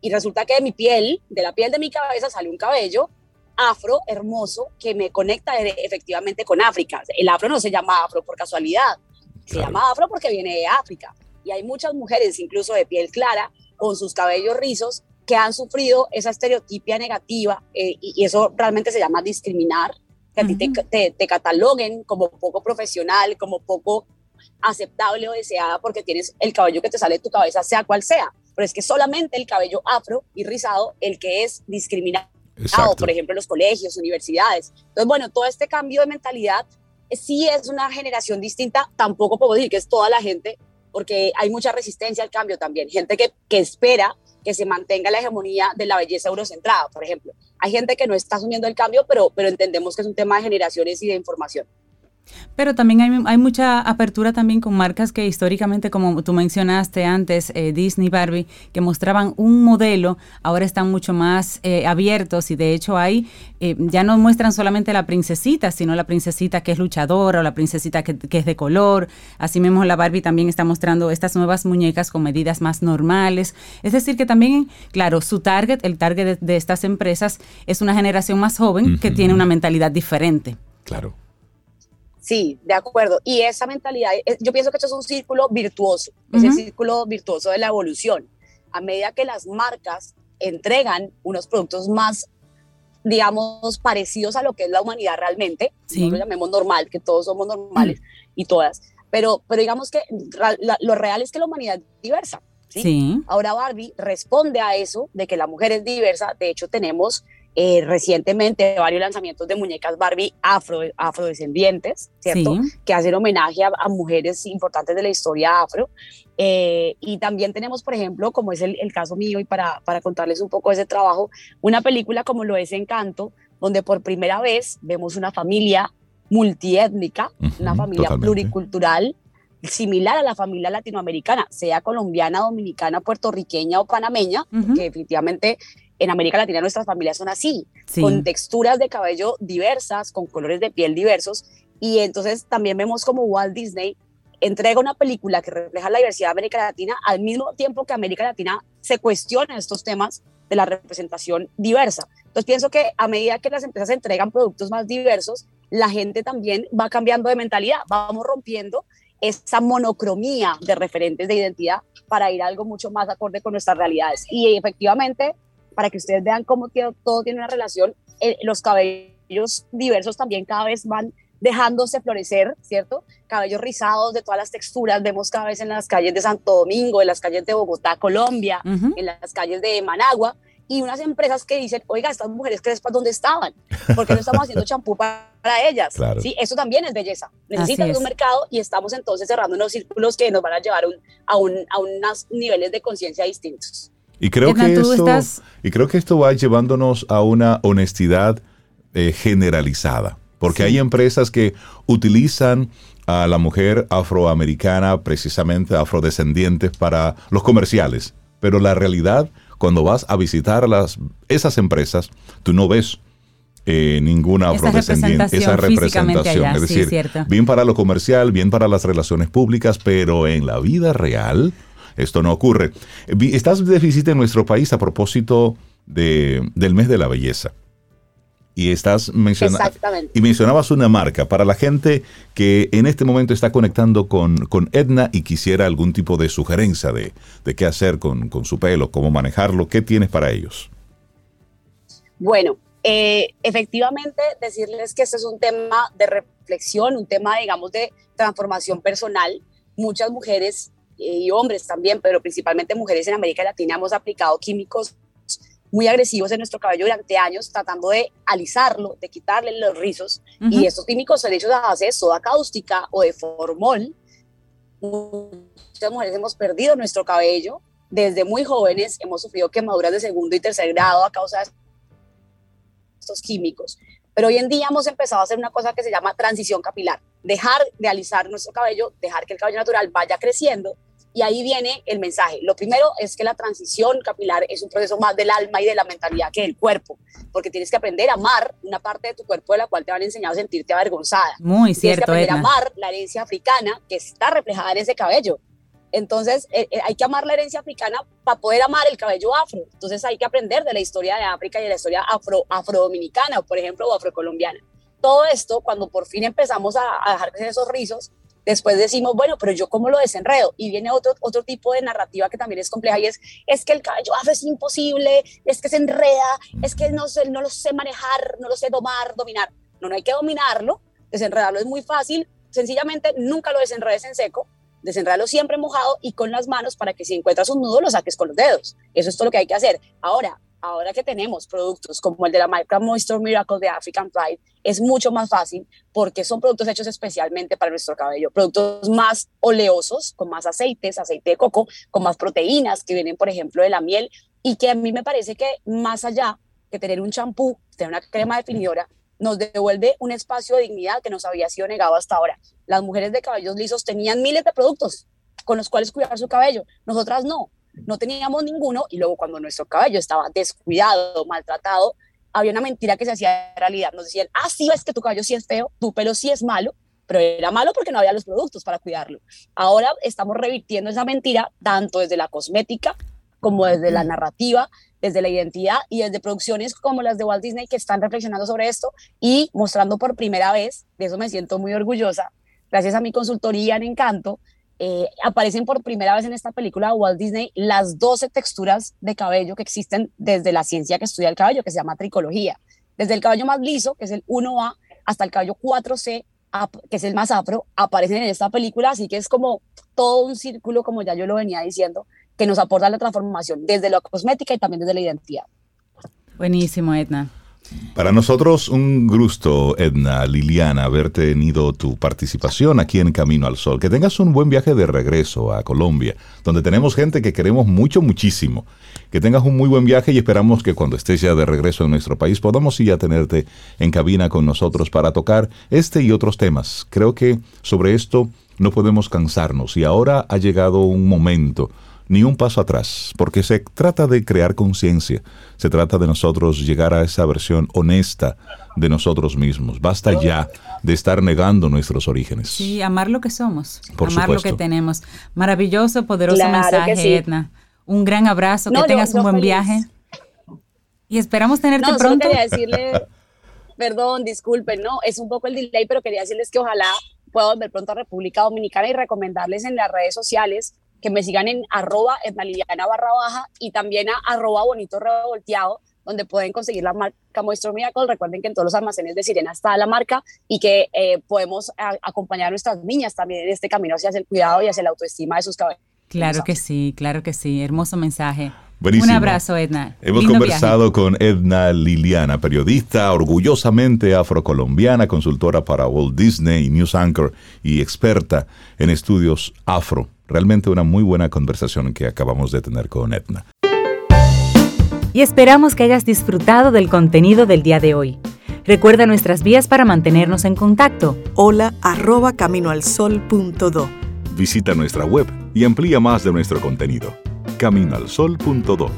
Y resulta que de mi piel, de la piel de mi cabeza sale un cabello afro hermoso que me conecta efectivamente con África. El afro no se llama afro por casualidad, se claro. llama afro porque viene de África. Y hay muchas mujeres, incluso de piel clara, con sus cabellos rizos, que han sufrido esa estereotipia negativa eh, y, y, eso realmente se llama discriminar, que a ti te, te, te, cataloguen como poco profesional, como poco aceptable o deseada porque tienes el cabello que te sale de tu cabeza, sea cual sea. Pero es que solamente el cabello afro y rizado el que es discriminado, Exacto. por ejemplo, en los colegios, universidades. Entonces, bueno, todo este cambio de mentalidad sí es una generación distinta, tampoco puedo decir que es toda la gente, porque hay mucha resistencia al cambio también, gente que, que espera que se mantenga la hegemonía de la belleza eurocentrada, por ejemplo. Hay gente que no está asumiendo el cambio, pero, pero entendemos que es un tema de generaciones y de información. Pero también hay, hay, mucha apertura también con marcas que históricamente, como tú mencionaste antes, eh, Disney, Barbie, que mostraban un modelo, ahora están mucho más eh, abiertos y de hecho hay, eh, ya no muestran solamente la princesita, sino la princesita que es luchadora o la princesita que, que, es de color. Así mismo la Barbie también está mostrando estas nuevas muñecas con medidas más normales. Es decir, que también, claro, su target, el target de, de estas empresas es una generación más joven uh -huh. que tiene una mentalidad diferente. Claro. Sí, de acuerdo. Y esa mentalidad, eh, yo pienso que esto es un círculo virtuoso, es el círculo virtuoso de la evolución. A medida que las marcas entregan unos productos más, digamos, parecidos a lo que es la humanidad realmente, no lo llamemos normal, que todos somos normales y todas, pero, pero digamos que lo real es que la humanidad es diversa. ¿sí? Ahora Barbie responde a eso de que la mujer es diversa. De hecho, tenemos eh, recientemente varios lanzamientos de muñecas Barbie afro, afrodescendientes, ¿cierto? Que hacen homenaje a, mujeres importantes de la historia afro. Eh, y también tenemos, por ejemplo, como es el, caso mío, y para, para contarles un poco de ese trabajo, una película como lo es Encanto, donde por primera vez vemos una familia multiétnica, una familia pluricultural, similar a la familia latinoamericana, sea colombiana, dominicana, puertorriqueña o panameña, que definitivamente en América Latina nuestras familias son así, con texturas de cabello diversas, con colores de piel diversos. Y entonces también vemos como Walt Disney entrega una película que refleja la diversidad de América Latina al mismo tiempo que América Latina se cuestiona estos temas de la representación diversa. Entonces pienso que a medida que las empresas entregan productos más diversos, la gente también va cambiando de mentalidad, vamos rompiendo esa monocromía de referentes de identidad para ir a algo mucho más acorde con nuestras realidades. Y efectivamente, para que ustedes vean cómo todo tiene una relación, eh, los cabellos diversos también cada vez van dejándose florecer, ¿cierto? Cabellos rizados de todas las texturas, vemos cada vez en las calles de Santo Domingo, en las calles de Bogotá, Colombia, en las calles de Managua, y unas empresas que dicen, oiga, estas mujeres crespas, ¿dónde estaban? porque no estamos haciendo champú para, ellas? Sí, eso también es belleza. Necesitan un mercado y estamos entonces cerrando unos círculos que nos van a llevar a, un, a unos niveles de conciencia distintos. Y creo, que esto, y creo que esto va llevándonos a una honestidad eh, generalizada, porque hay empresas que utilizan a la mujer afroamericana, precisamente afrodescendientes, para los comerciales, pero la realidad, cuando vas a visitar las, esas empresas, tú no ves eh, ninguna afrodescendiente, esa representación. es decir, bien para lo comercial, bien para las relaciones públicas, pero en la vida real esto no ocurre. Estás de visita en nuestro país a propósito de, del mes de la belleza. Y estás mencionando y mencionabas una marca para la gente que en este momento está conectando con, con Edna y quisiera algún tipo de sugerencia de, de qué hacer con, con, su pelo, cómo manejarlo. ¿Qué tienes para ellos? Bueno, eh, efectivamente decirles que este es un tema de reflexión, un tema, digamos, de transformación personal. Muchas mujeres y hombres también, pero principalmente mujeres en América Latina hemos aplicado químicos muy agresivos en nuestro cabello durante años, tratando de alisarlo, de quitarle los rizos. Y estos químicos son hechos a base de soda cáustica o de formol. Muchas mujeres hemos perdido nuestro cabello. Desde muy jóvenes hemos sufrido quemaduras de segundo y tercer grado a causa de estos químicos. Pero hoy en día hemos empezado a hacer una cosa que se llama transición capilar. Dejar de alisar nuestro cabello, dejar que el cabello natural vaya creciendo y ahí viene el mensaje. Lo primero es que la transición capilar es un proceso más del alma y de la mentalidad que del cuerpo, porque tienes que aprender a amar una parte de tu cuerpo de la cual te van a enseñar a sentirte avergonzada. Muy cierto. Tienes que aprender a amar la herencia africana que está reflejada en ese cabello. Entonces, eh, eh, hay que amar la herencia africana para poder amar el cabello afro. Entonces, hay que aprender de la historia de África y de la historia afro, afrodominicana, por ejemplo, o afrocolombiana. Todo esto, cuando por fin empezamos a, a dejar esos rizos, Después decimos, bueno, pero yo cómo lo desenredo. Y viene otro, otro tipo de narrativa que también es compleja y es, es que el cabello afro es imposible, es que se enreda, es que no, no lo sé manejar, no lo sé domar, dominar. No, no hay que dominarlo, desenredarlo es muy fácil, sencillamente nunca lo desenredes en seco, desenredalo siempre mojado y con las manos para que si encuentras un nudo lo saques con los dedos. Eso es todo lo que hay que hacer. Ahora, ahora que tenemos productos como el de la Micro Moisture Miracle de African Pride, es mucho más fácil porque son productos hechos especialmente para nuestro cabello, productos más oleosos, con más aceites, aceite de coco, con más proteínas que vienen, por ejemplo, de la miel y que a mí me parece que más allá que tener un champú, tener una crema definidora, nos devuelve un espacio de dignidad que nos había sido negado hasta ahora. Las mujeres de cabellos lisos tenían miles de productos con los cuales cuidar su cabello, nosotras no no teníamos ninguno y luego cuando nuestro cabello estaba descuidado, maltratado, había una mentira que se hacía realidad. Nos decían, ah, sí, es que tu cabello sí es feo, tu pelo sí es malo, pero era malo porque no había los productos para cuidarlo. Ahora estamos revirtiendo esa mentira tanto desde la cosmética como desde la narrativa desde la identidad y desde producciones como las de Walt Disney que están reflexionando sobre esto y mostrando por primera vez, de eso me siento muy orgullosa, gracias a mi consultoría en Encanto, eh, aparecen por primera vez en esta película de Walt Disney las 12 texturas de cabello que existen desde la ciencia que estudia el cabello, que se llama tricología. Desde el cabello más liso, que es el 1A, hasta el cabello 4C, que es el más afro, aparecen en esta película, así que es como todo un círculo, como ya yo lo venía diciendo, que nos aporta la transformación desde la cosmética y también desde la identidad. Buenísimo, Edna. Para nosotros un gusto, Edna, Liliana, haber tenido tu participación aquí en Camino al Sol. Que tengas un buen viaje de regreso a Colombia, donde tenemos gente que queremos mucho, muchísimo. Que tengas un muy buen viaje y esperamos que cuando estés ya de regreso en nuestro país podamos ir a tenerte en cabina con nosotros para tocar este y otros temas. Creo que sobre esto no podemos cansarnos y ahora ha llegado un momento ni un paso atrás, porque se trata de crear conciencia, se trata de nosotros llegar a esa versión honesta de nosotros mismos. Basta ya de estar negando nuestros orígenes. Sí, amar lo que somos, amar lo que tenemos. Maravilloso, poderoso mensaje, Edna. Un gran abrazo, que tengas un buen viaje. Y esperamos tenerte no, pronto. quería decirle, perdón, disculpen, no, es un poco el delay, pero quería decirles que ojalá pueda volver pronto a República Dominicana y recomendarles en las redes sociales que me sigan en arroba Liliana barra baja y también a arroba bonito revolteado, donde pueden conseguir la marca Moisture Miracle. Recuerden que en todos los almacenes de Sirena está la marca y que eh, podemos acompañar a nuestras niñas también en este camino hacia el cuidado y hacia la autoestima de sus cabellos. Claro que sí, claro que sí. Hermoso mensaje. Un abrazo, Edna. Hemos conversado con Edna Liliana, periodista orgullosamente afrocolombiana, consultora para Walt Disney, News Anchor y experta en estudios afro. Realmente una muy buena conversación que acabamos de tener con Edna. Y esperamos que hayas disfrutado del contenido del día de hoy. Recuerda nuestras vías para mantenernos en contacto. Hola arroba caminoalsol.do. Visita nuestra web y amplía más de nuestro contenido caminoalsol.do.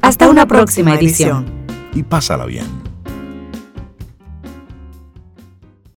Hasta una próxima edición. Y pásala bien.